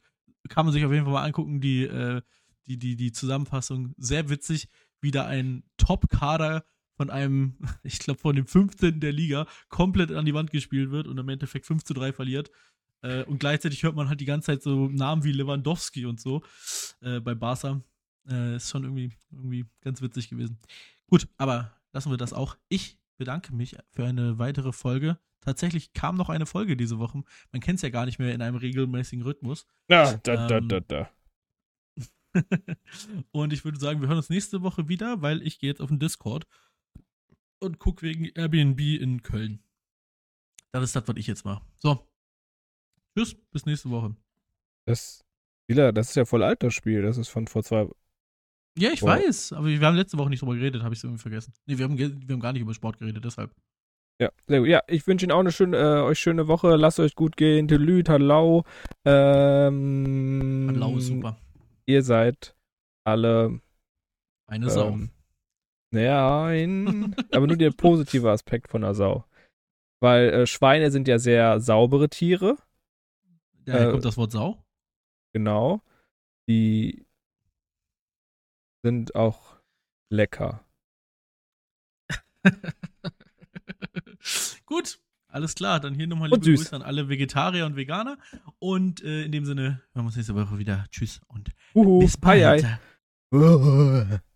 Kann man sich auf jeden Fall mal angucken, die, äh, die, die, die Zusammenfassung. Sehr witzig, wie da ein Top-Kader von einem, ich glaube, von dem 15. der Liga komplett an die Wand gespielt wird und im Endeffekt 5 zu 3 verliert. Äh, und gleichzeitig hört man halt die ganze Zeit so Namen wie Lewandowski und so äh, bei Barca. Äh, ist schon irgendwie, irgendwie ganz witzig gewesen. Gut, aber lassen wir das auch. Ich bedanke mich für eine weitere Folge. Tatsächlich kam noch eine Folge diese Woche. Man kennt es ja gar nicht mehr in einem regelmäßigen Rhythmus. Ja, da, da, Ähm, da, da. und ich würde sagen, wir hören uns nächste Woche wieder, weil ich gehe jetzt auf den Discord und gucke wegen Airbnb in Köln. Das ist das, was ich jetzt mache. So. Tschüss, bis nächste Woche. Das, das ist ja voll alt, das Spiel. Das ist von vor zwei. Ja, ich Wow. weiß, aber wir haben letzte Woche nicht drüber geredet, habe ich es irgendwie vergessen. Nee, wir haben, wir haben gar nicht über Sport geredet, deshalb. Ja, sehr gut. Ja, ich wünsche Ihnen auch eine schöne, äh, euch schöne Woche. Lasst euch gut gehen. Telü, Talau. Ähm, Lau ist super. Ihr seid alle. Eine Sau. Ähm, nein, aber nur der positive Aspekt von der Sau. Weil äh, Schweine sind ja sehr saubere Tiere. Daher äh, kommt das Wort Sau. Genau. Die sind auch lecker. Gut, alles klar. Dann hier nochmal liebe. Grüße an alle Vegetarier und Veganer. Und äh, in dem Sinne hören wir uns nächste Woche wieder. Tschüss und Uhu, bis hi, bald. hi.